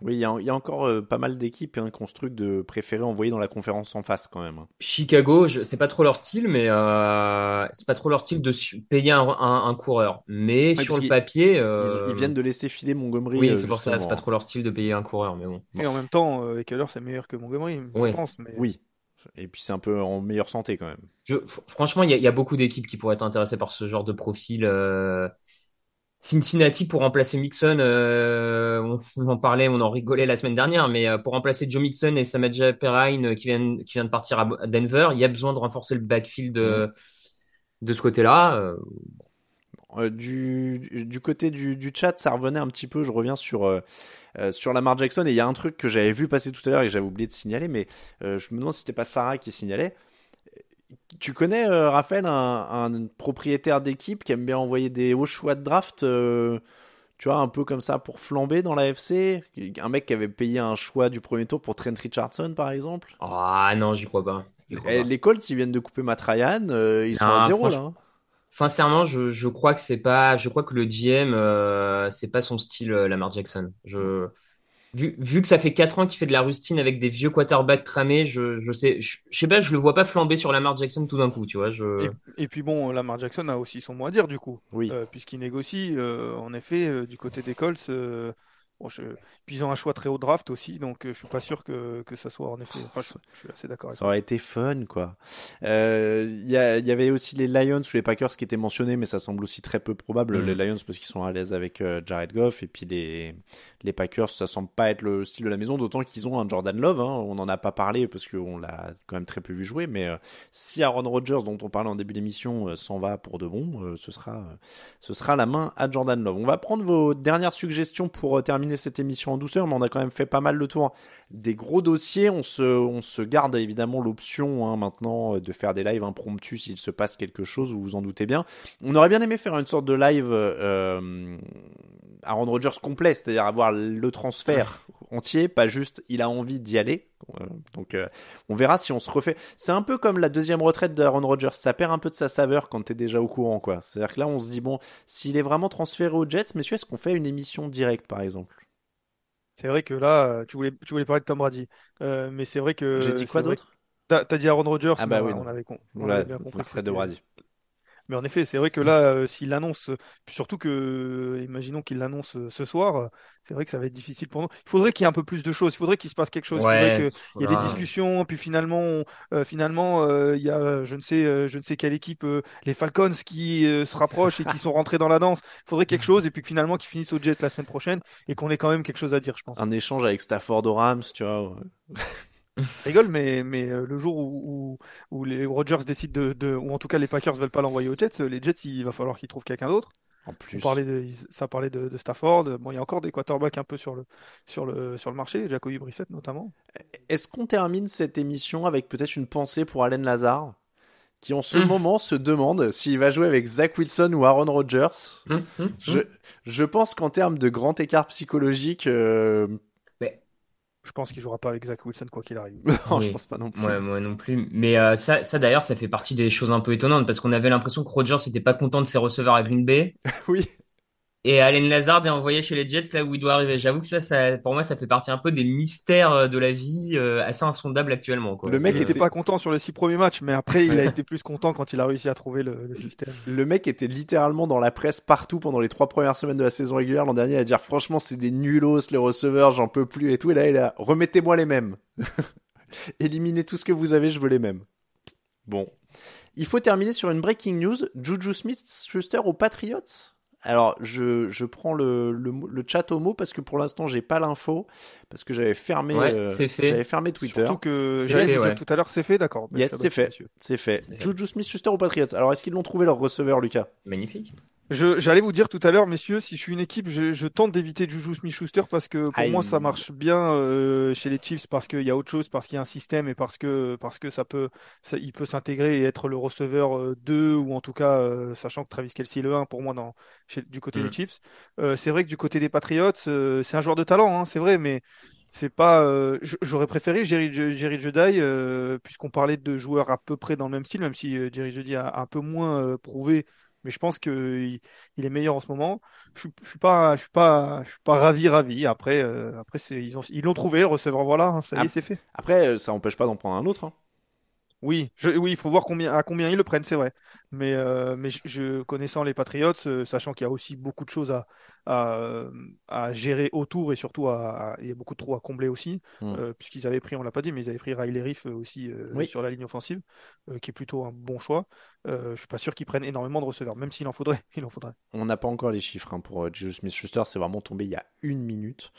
Oui, il y, a- il y a encore euh, pas mal d'équipes hein, de préférer envoyer dans la conférence en face quand même. hein. Chicago, je, c'est pas trop leur style, mais euh, c'est pas trop leur style de payer un, un, un coureur. Mais sur le papier, Ils, euh, ils viennent de laisser filer Montgomery. oui, c'est pour ça, c'est pas trop leur style de payer un coureur, mais bon. Et en même temps, euh, Eckler, c'est meilleur que Montgomery, je Oui. pense. Mais... Oui. Et puis c'est un peu en meilleure santé quand même. Je, franchement, il y a, il y a beaucoup d'équipes qui pourraient être intéressées par ce genre de profil. euh, Cincinnati pour remplacer Mixon, euh, on, on en parlait, on en rigolait la semaine dernière, mais euh, pour remplacer Joe Mixon et Samaja Perrine qui vient, qui vient de partir à Denver, il y a besoin de renforcer le backfield euh, de ce côté-là. Euh, du, du côté du, du chat, ça revenait un petit peu. Je reviens sur, euh, euh, sur Lamar Jackson. Et il y a un truc que j'avais vu passer tout à l'heure et que j'avais oublié de signaler, mais euh, je me demande si c'était pas Sarah qui signalait. Tu connais, euh, Raphaël, un, un propriétaire d'équipe qui aime bien envoyer des hauts choix de draft, tu vois, un peu comme ça pour flamber dans la FC Un mec qui avait payé un choix du premier tour pour Trent Richardson, par exemple? Ah non, j'y crois pas. Crois Et pas. Les Colts, ils viennent de couper Matt Ryan, ils sont à zéro là. hein. Sincèrement, je, je crois que c'est pas, je crois que le GM, euh, c'est pas son style, euh, Lamar Jackson. Je, vu, vu que ça fait quatre ans qu'il fait de la rustine avec des vieux quarterbacks cramés, je, je sais, je, je sais pas, je le vois pas flamber sur Lamar Jackson tout d'un coup, tu vois. Je, Et, et puis bon, Lamar Jackson a aussi son mot à dire du coup, Oui. Euh, puisqu'il négocie. euh, en effet, du côté des Colts, Bon, je... Puis ils ont un choix très haut draft aussi, donc euh, je suis pas sûr que, que ça soit en effet. Enfin, je, je suis assez d'accord avec Ça aurait été fun, quoi. Euh, Il y, a- il y avait aussi les Lions ou les Packers qui étaient mentionnés, mais ça semble aussi très peu probable. Mm. Les Lions parce qu'ils sont à l'aise avec euh, Jared Goff, et puis les, les Packers, ça semble pas être le style de la maison, d'autant qu'ils ont un Jordan Love. Hein. On n'en a pas parlé parce qu'on l'a quand même très peu vu jouer, mais euh, si Aaron Rodgers, dont on parlait en début d'émission, euh, s'en va pour de bon, euh, ce sera, euh, ce sera la main à Jordan Love. On va prendre vos dernières suggestions pour euh, cette émission en douceur, mais on a quand même fait pas mal le tour des gros dossiers. On se, on se garde évidemment l'option hein, maintenant euh, de faire des lives impromptus s'il se passe quelque chose, vous vous en doutez bien. On aurait bien aimé faire une sorte de live euh, Aaron Rodgers complet, c'est-à-dire avoir le transfert entier, pas juste il a envie d'y aller. Euh, Donc euh, on verra si on se refait. C'est un peu comme la deuxième retraite d'Aaron Rodgers, ça perd un peu de sa saveur quand t'es déjà au courant quoi. C'est-à-dire que là on se dit bon, s'il est vraiment transféré aux Jets, messieurs, est-ce qu'on fait une émission directe par exemple? C'est vrai que là, tu voulais, tu voulais parler de Tom Brady, Euh, mais c'est vrai que. J'ai dit quoi d'autre? T'as dit Aaron Rodgers, Ah bah oui, on avait, on Voilà, avait bien compris que de Brady. Mais en effet, c'est vrai que là, euh, s'il l'annonce, puis surtout que, euh, imaginons qu'il l'annonce euh, ce soir, euh, c'est vrai que ça va être difficile pour nous. Il faudrait qu'il y ait un peu plus de choses. Il faudrait qu'il se passe quelque chose. Il faudrait qu'il y ait des discussions. Puis finalement, on- euh, finalement, euh, il y a, euh, je ne sais, euh, je ne sais quelle équipe, euh, les Falcons, qui euh, se rapprochent et qui sont rentrés dans la danse. Il faudrait quelque chose. Et puis que finalement, qu'ils finissent au Jet la semaine prochaine et qu'on ait quand même quelque chose à dire, je pense. Un échange avec Stafford aux Rams, tu vois. ouais. Je rigole, mais, mais euh, le jour où, où, où les Rodgers décident de, de, ou en tout cas les Packers veulent pas l'envoyer aux Jets, euh, les Jets, il va falloir qu'ils trouvent quelqu'un d'autre. En On plus. parlait de, ça parlait de, de Stafford. Bon, il y a encore des quarterbacks un peu sur le, sur le, sur le marché, Jacoby Brissett notamment. Est-ce qu'on termine cette émission avec peut-être une pensée pour Allen Lazare qui en ce Mm. moment se demande s'il va jouer avec Zach Wilson ou Aaron Rodgers? Hum, hum, Je, hum. je pense qu'en termes de grand écart psychologique, euh, Je pense qu'il jouera pas avec Zach Wilson quoi qu'il arrive. non, je pense pas non plus. Ouais, moi non plus. Mais euh, ça, ça d'ailleurs, ça fait partie des choses un peu étonnantes parce qu'on avait l'impression que Rodgers n'était pas content de ses receveurs à Green Bay Oui. Et Allen Lazard est envoyé chez les Jets là où il doit arriver. J'avoue que ça, ça, pour moi, ça fait partie un peu des mystères euh, de la vie euh, assez insondables actuellement, quoi. Le mec Il Euh, était était- pas content sur les six premiers matchs, mais après il a été plus content quand il a réussi à trouver le, le système. Le mec était littéralement dans la presse partout pendant les trois premières semaines de la saison régulière l'an dernier à dire franchement c'est des nulos les receveurs, j'en peux plus et tout. Et là il a remettez-moi les mêmes. Éliminez tout ce que vous avez, je veux les mêmes. Bon. Il faut terminer sur une breaking news. Juju Smith-Schuster aux Patriots? Alors, je, je prends le, le, le chat au mot parce que pour l'instant, j'ai pas l'info. Parce que j'avais fermé, Ouais, euh, j'avais fermé Twitter. Surtout que ouais. tout à l'heure, c'est fait, d'accord. Yes. C'est fait. C'est fait. Juju Smith-Schuster aux Patriots? Alors, est-ce qu'ils l'ont trouvé leur receveur, Lucas? Magnifique. Je, j'allais vous dire tout à l'heure, messieurs, si je suis une équipe, je, je tente d'éviter Juju Smith-Schuster parce que pour Aïe. moi ça marche bien euh, chez les Chiefs parce qu'il y a autre chose, parce qu'il y a un système et parce que parce que ça peut, ça, il peut s'intégrer et être le receveur euh, 2 ou en tout cas euh, sachant que Travis Kelce est le 1 pour moi dans chez, du côté Mm. des Chiefs. Euh, c'est vrai que du côté des Patriots, euh, c'est un joueur de talent, hein, c'est vrai, mais c'est pas. euh, j'aurais préféré Jerry, Jerry Jeudy euh, puisqu'on parlait de joueurs à peu près dans le même style, même si euh, Jerry Jeudy a un peu moins euh, prouvé. Mais je pense que il, est meilleur en ce moment. Je, je suis pas, je suis pas, je suis pas ravi, ravi. Après, euh, après ils ont, ils l'ont trouvé le receveur. Voilà, hein, ça y est, c'est fait. Après, euh, ça empêche pas d'en prendre un autre. hein. Oui, je, oui, il faut voir combien, à combien ils le prennent, c'est vrai. Mais, euh, mais je, je- connaissant les Patriots, euh, sachant qu'il y a aussi beaucoup de choses à, à, à gérer autour et surtout à, il y a beaucoup de trous à combler aussi, Mm. euh, puisqu'ils avaient pris, on l'a pas dit, mais ils avaient pris Riley Reef aussi Oui. sur la ligne offensive, qui est plutôt un bon choix. Je suis pas sûr qu'ils prennent énormément de receveurs, même s'il en faudrait, il en faudrait. On n'a pas encore les chiffres hein, pour Juju Smith-Schuster. C'est vraiment tombé il y a une minute.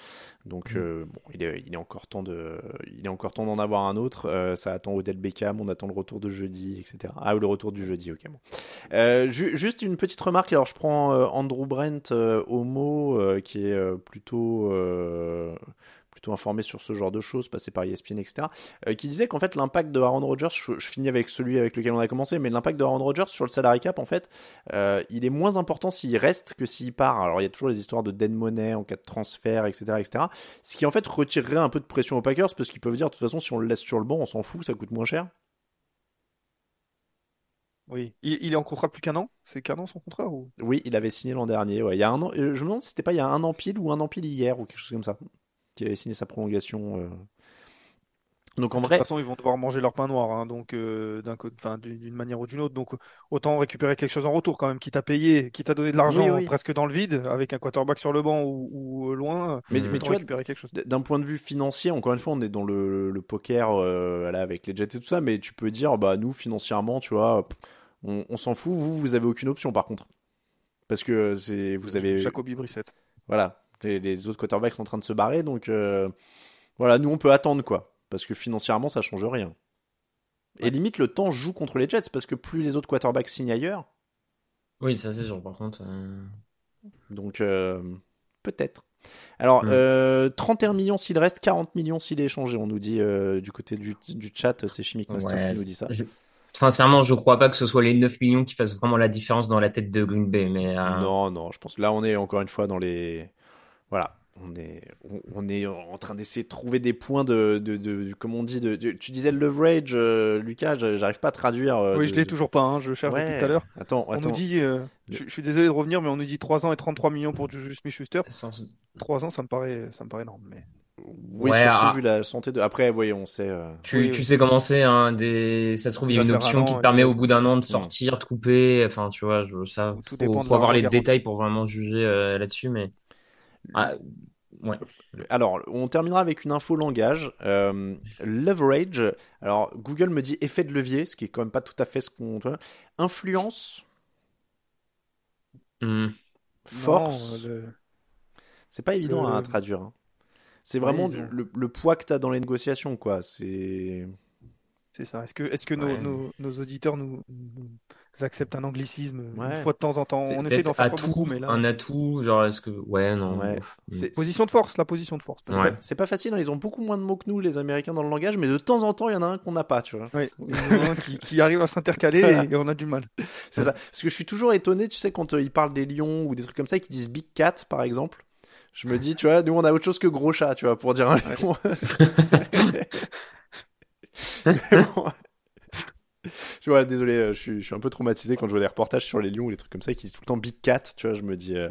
Donc, euh, bon, il est, il est encore temps de, il est encore temps d'en avoir un autre. Ça attend Odell Beckham. On attend le retour de jeudi, etc. Ah, le retour du jeudi. Ok. Bon. Euh, ju- juste une petite remarque. Alors, je prends euh, Andrew Brent au euh, qui est plutôt. informé sur ce genre de choses, passé par ESPN, etc., qui disait qu'en fait l'impact de Aaron Rodgers, je, finis avec celui avec lequel on a commencé, mais l'impact de Aaron Rodgers sur le salary cap, en fait, il est moins important s'il reste que s'il part. Alors il y a toujours les histoires de dead money en cas de transfert, etc., etc. Ce qui en fait retirerait un peu de pression aux Packers parce qu'ils peuvent dire de toute façon si on le laisse sur le banc, on s'en fout, ça coûte moins cher. Oui, il, il est en contrat plus qu'un an? C'est qu'un an son contrat ou? Oui, il avait signé l'an dernier. Ouais, il y a un an. euh, Je me demande si c'était pas il y a un an pile ou un an pile hier ou quelque chose comme ça. Qu'il avait signé sa prolongation. euh, Donc en De toute façon, ils vont devoir manger leur pain noir, hein, donc euh, d'une manière ou d'une autre. Donc autant récupérer quelque chose en retour quand même, qui t'a payé, qui t'a donné de l'argent Oui, oui. presque dans le vide, avec un quarterback sur le banc ou, ou loin. Mais, mais tu vois, récupérer quelque chose. d'un point de vue financier, encore une fois, on est dans le, le poker euh, là, avec les Jets et tout ça, mais tu peux dire, bah nous, financièrement, tu vois, pff, on, on s'en fout, vous, vous avez aucune option par contre. Parce que c'est, vous avez. Jacoby Brissett. Voilà, les, les autres quarterbacks sont en train de se barrer, donc euh, voilà, nous, on peut attendre quoi. Parce que financièrement, ça change rien. Et limite, le temps joue contre les Jets, parce que plus les autres quarterbacks signent ailleurs, Oui, ça c'est sûr. Par contre, euh, donc euh, peut-être. Alors, Mm. euh, 31 millions s'il reste, 40 millions s'il est échangé, on nous dit euh, du côté du, du chat, c'est Chimic Master ouais, qui nous dit ça. Sincèrement, je crois pas que ce soit les 9 millions qui fassent vraiment la différence dans la tête de Green Bay. Mais euh, Non, non, je pense que là, on est encore une fois dans les. Voilà. On est, on, est en train d'essayer de trouver des points de, de, de, comme on dit, de, de- tu disais le leverage, euh, Lucas, je- j'arrive pas à traduire. euh, Oui, de- je l'ai de- toujours pas, hein, je cherche Ouais. depuis tout à l'heure. Attends, On attends. nous dit, euh, je, je suis désolé de revenir, mais on nous dit 3 ans et 33 millions pour Juju Smith-Schuster. sans- 3 ans, ça me paraît, ça me paraît énorme. Mais... Oui, Ouais, surtout ah. vu la santé de. Après, oui, on sait. euh, Tu, Oui, tu oui. sais comment c'est, hein, des... ça se trouve, il y a une option un qui te permet au bout d'un an de sortir, de couper. Enfin, tu vois, je, ça, Tout faut, faut avoir les détails pour vraiment juger euh, là-dessus. Mais ah, ouais. Alors, on terminera avec une info langage. Euh, leverage. Alors, Google me dit effet de levier, ce qui est quand même pas tout à fait ce qu'on. Influence, Hmm. force? Euh, C'est pas évident Le- à traduire. hein. C'est vraiment ont- le, le poids que tu as dans les négociations, quoi. C'est. C'est ça. Est-ce que, est-ce que nos, Ouais. nos, nos auditeurs nous, nous acceptent un anglicisme Ouais. une fois de temps en temps? On essaie d'en faire pas atout, beaucoup, mais là. un atout, genre, est-ce que. Ouais, non. Ouais. ouf. C'est- Position de force, la position de force. C'est Ouais. pas, c'est pas facile, hein, ils ont beaucoup moins de mots que nous, les Américains, dans le langage, mais de temps en temps, il y en a un qu'on n'a pas, tu vois. Ouais. Il y en a un qui, qui arrive à s'intercaler et, et on a du mal. C'est ça. Parce que je suis toujours étonné, tu sais, quand euh, ils parlent des lions ou des trucs comme ça, et qu'ils disent Big Cat, par exemple. Je me dis, tu vois, nous, on a autre chose que gros chat, tu vois, pour dire un lion. Mais bon. Je vois, désolé, euh, je suis, je suis un peu traumatisé quand je vois des reportages sur les lions ou des trucs comme ça qui disent tout le temps Big Cat, tu vois, je me dis, euh,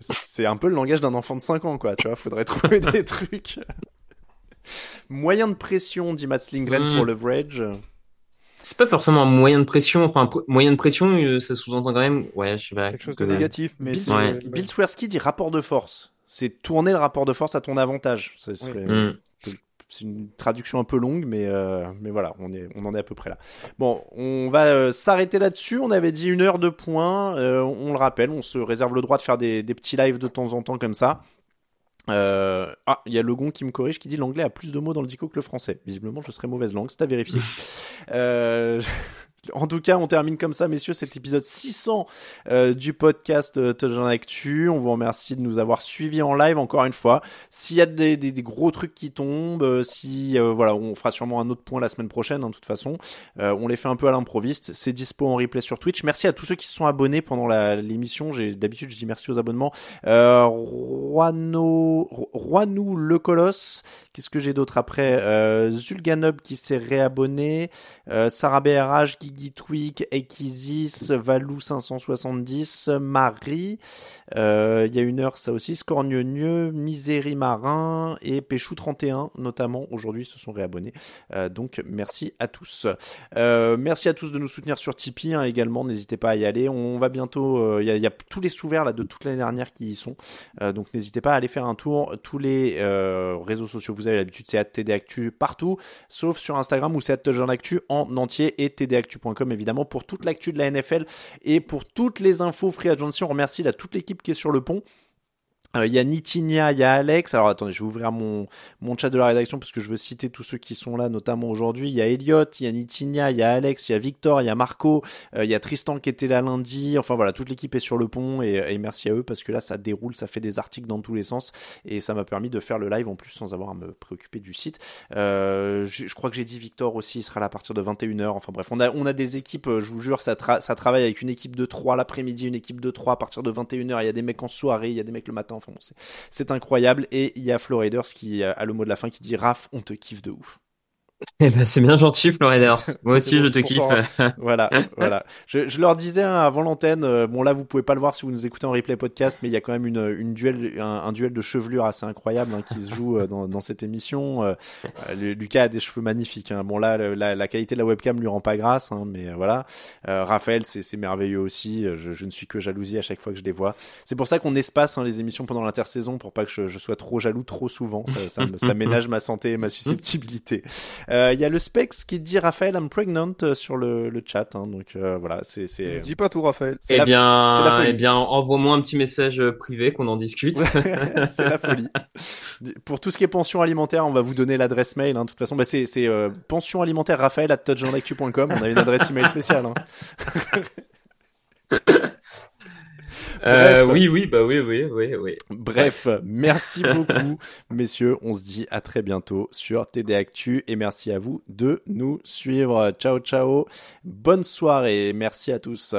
c'est un peu le langage d'un enfant de 5 ans, quoi, tu vois, faudrait trouver des trucs. Moyen de pression, dit Mats Lindgren Mm. pour leverage. C'est pas forcément un moyen de pression. Enfin, moyen de pression, euh, ça sous-entend quand même. Ouais, je sais pas. Quelque chose de négatif, mais Bill, c'est- Ouais. ouais. Bill Swersky dit rapport de force. C'est tourner le rapport de force à ton avantage. Serait- Hmm. C'est une traduction un peu longue, mais, euh, mais voilà, on, est, on en est à peu près là. Bon, on va euh, s'arrêter là-dessus. On avait dit une heure de points. Euh, on le rappelle, on se réserve le droit de faire des, des petits lives de temps en temps comme ça. Euh, Ah, il y a Legon qui me corrige, qui dit l'anglais a plus de mots dans le dico que le français. Visiblement, je serais mauvaise langue, c'est à vérifier. euh... En tout cas, on termine comme ça, messieurs, cet épisode 600 euh, du podcast euh, Touchdown Actu. On vous remercie de nous avoir suivis en live encore une fois. S'il y a des, gros trucs qui tombent, euh, si euh, voilà, on fera sûrement un autre point la semaine prochaine. hein, de toute façon, on les fait un peu à l'improviste. C'est dispo en replay sur Twitch. Merci à tous ceux qui se sont abonnés pendant l'émission. J'ai d'habitude je dis merci aux abonnements. Euh, le Colosse. Qu'est-ce que j'ai d'autre après? Zulganub qui s'est réabonné. Sarah BRH, Guigui Tweak, Ekizis, Valou 570, Marie. Euh, Il y a une heure ça aussi. Scorgneux, Misérie Marin et Péchou 31 notamment aujourd'hui se sont réabonnés. Euh, donc merci à tous. Euh, merci à tous de nous soutenir sur Tipeee hein, également. N'hésitez pas à y aller. On va bientôt. Il y, a, tous les sous-verts là de toute l'année dernière qui y sont. Donc n'hésitez pas à aller faire un tour. Tous les réseaux sociaux, vous avez l'habitude, c'est @tdactu partout, sauf sur Instagram où c'est @touchdownactu en entier et tdactu.com évidemment pour toute l'actu de la NFL et pour toutes les infos free agency. On remercie toute l'équipe qui est sur le pont. Euh, Il y a Nitinia, il y a Alex. Alors attendez, je vais ouvrir mon, mon chat de la rédaction parce que je veux citer tous ceux qui sont là, notamment aujourd'hui. Il y a Elliot, il y a Nitinia, il y a Alex, il y a Victor, il y a Marco, euh, il y a Tristan qui était là lundi. Enfin voilà, toute l'équipe est sur le pont et, et merci à eux parce que là ça déroule, ça fait des articles dans tous les sens et ça m'a permis de faire le live en plus sans avoir à me préoccuper du site. Euh, je, je crois que j'ai dit Victor aussi, il sera là à partir de 21h. Enfin bref, on a, on a des équipes, euh, je vous jure, ça, tra- ça travaille avec une équipe de 3 l'après-midi, une équipe de 3 à partir de 21h. Il y a des mecs en soirée, il y a des mecs le matin. Enfin c'est incroyable. Et il y a Floriders qui a le mot de la fin qui dit Raph, on te kiffe de ouf. Eh ben, c'est bien gentil, Floriders. Moi aussi, bon, je te kiffe. toi. voilà, voilà. Je, je leur disais hein, avant l'antenne, euh, bon là vous pouvez pas le voir si vous nous écoutez en replay podcast, mais il y a quand même une, une duel, un, un duel de chevelure assez incroyable hein, qui se joue euh, dans, dans cette émission. Euh, euh, Lucas a des cheveux magnifiques. Hein. Bon là, la, la qualité de la webcam lui rend pas grâce, hein, mais euh, voilà. Euh, Raphaël, c'est c'est merveilleux aussi. Je, je ne suis que jalousie à chaque fois que je les vois. C'est pour ça qu'on espace hein, les émissions pendant l'intersaison pour pas que je, je sois trop jaloux trop souvent. Ça, ça, ça ménage ma santé et ma susceptibilité. Euh, Il y a le Specs qui dit Raphaël, I'm pregnant euh, sur le, le chat. Hein, donc euh, voilà, c'est c'est. Dis pas tout, Raphaël. C'est Eh la- c'est la bien, folie. eh bien, envoie-moi un petit message privé qu'on en discute. c'est la folie. Pour tout ce qui est pension alimentaire, on va vous donner l'adresse mail. Hein. De toute façon, bah, c'est c'est, euh, pension alimentaire Raphaël at. On a une adresse email spéciale. Hein. Euh, oui, oui, bah oui, oui, oui, oui. Bref, merci beaucoup, messieurs. On se dit à très bientôt sur TD Actu et merci à vous de nous suivre. Ciao, ciao. Bonne soirée. Merci à tous.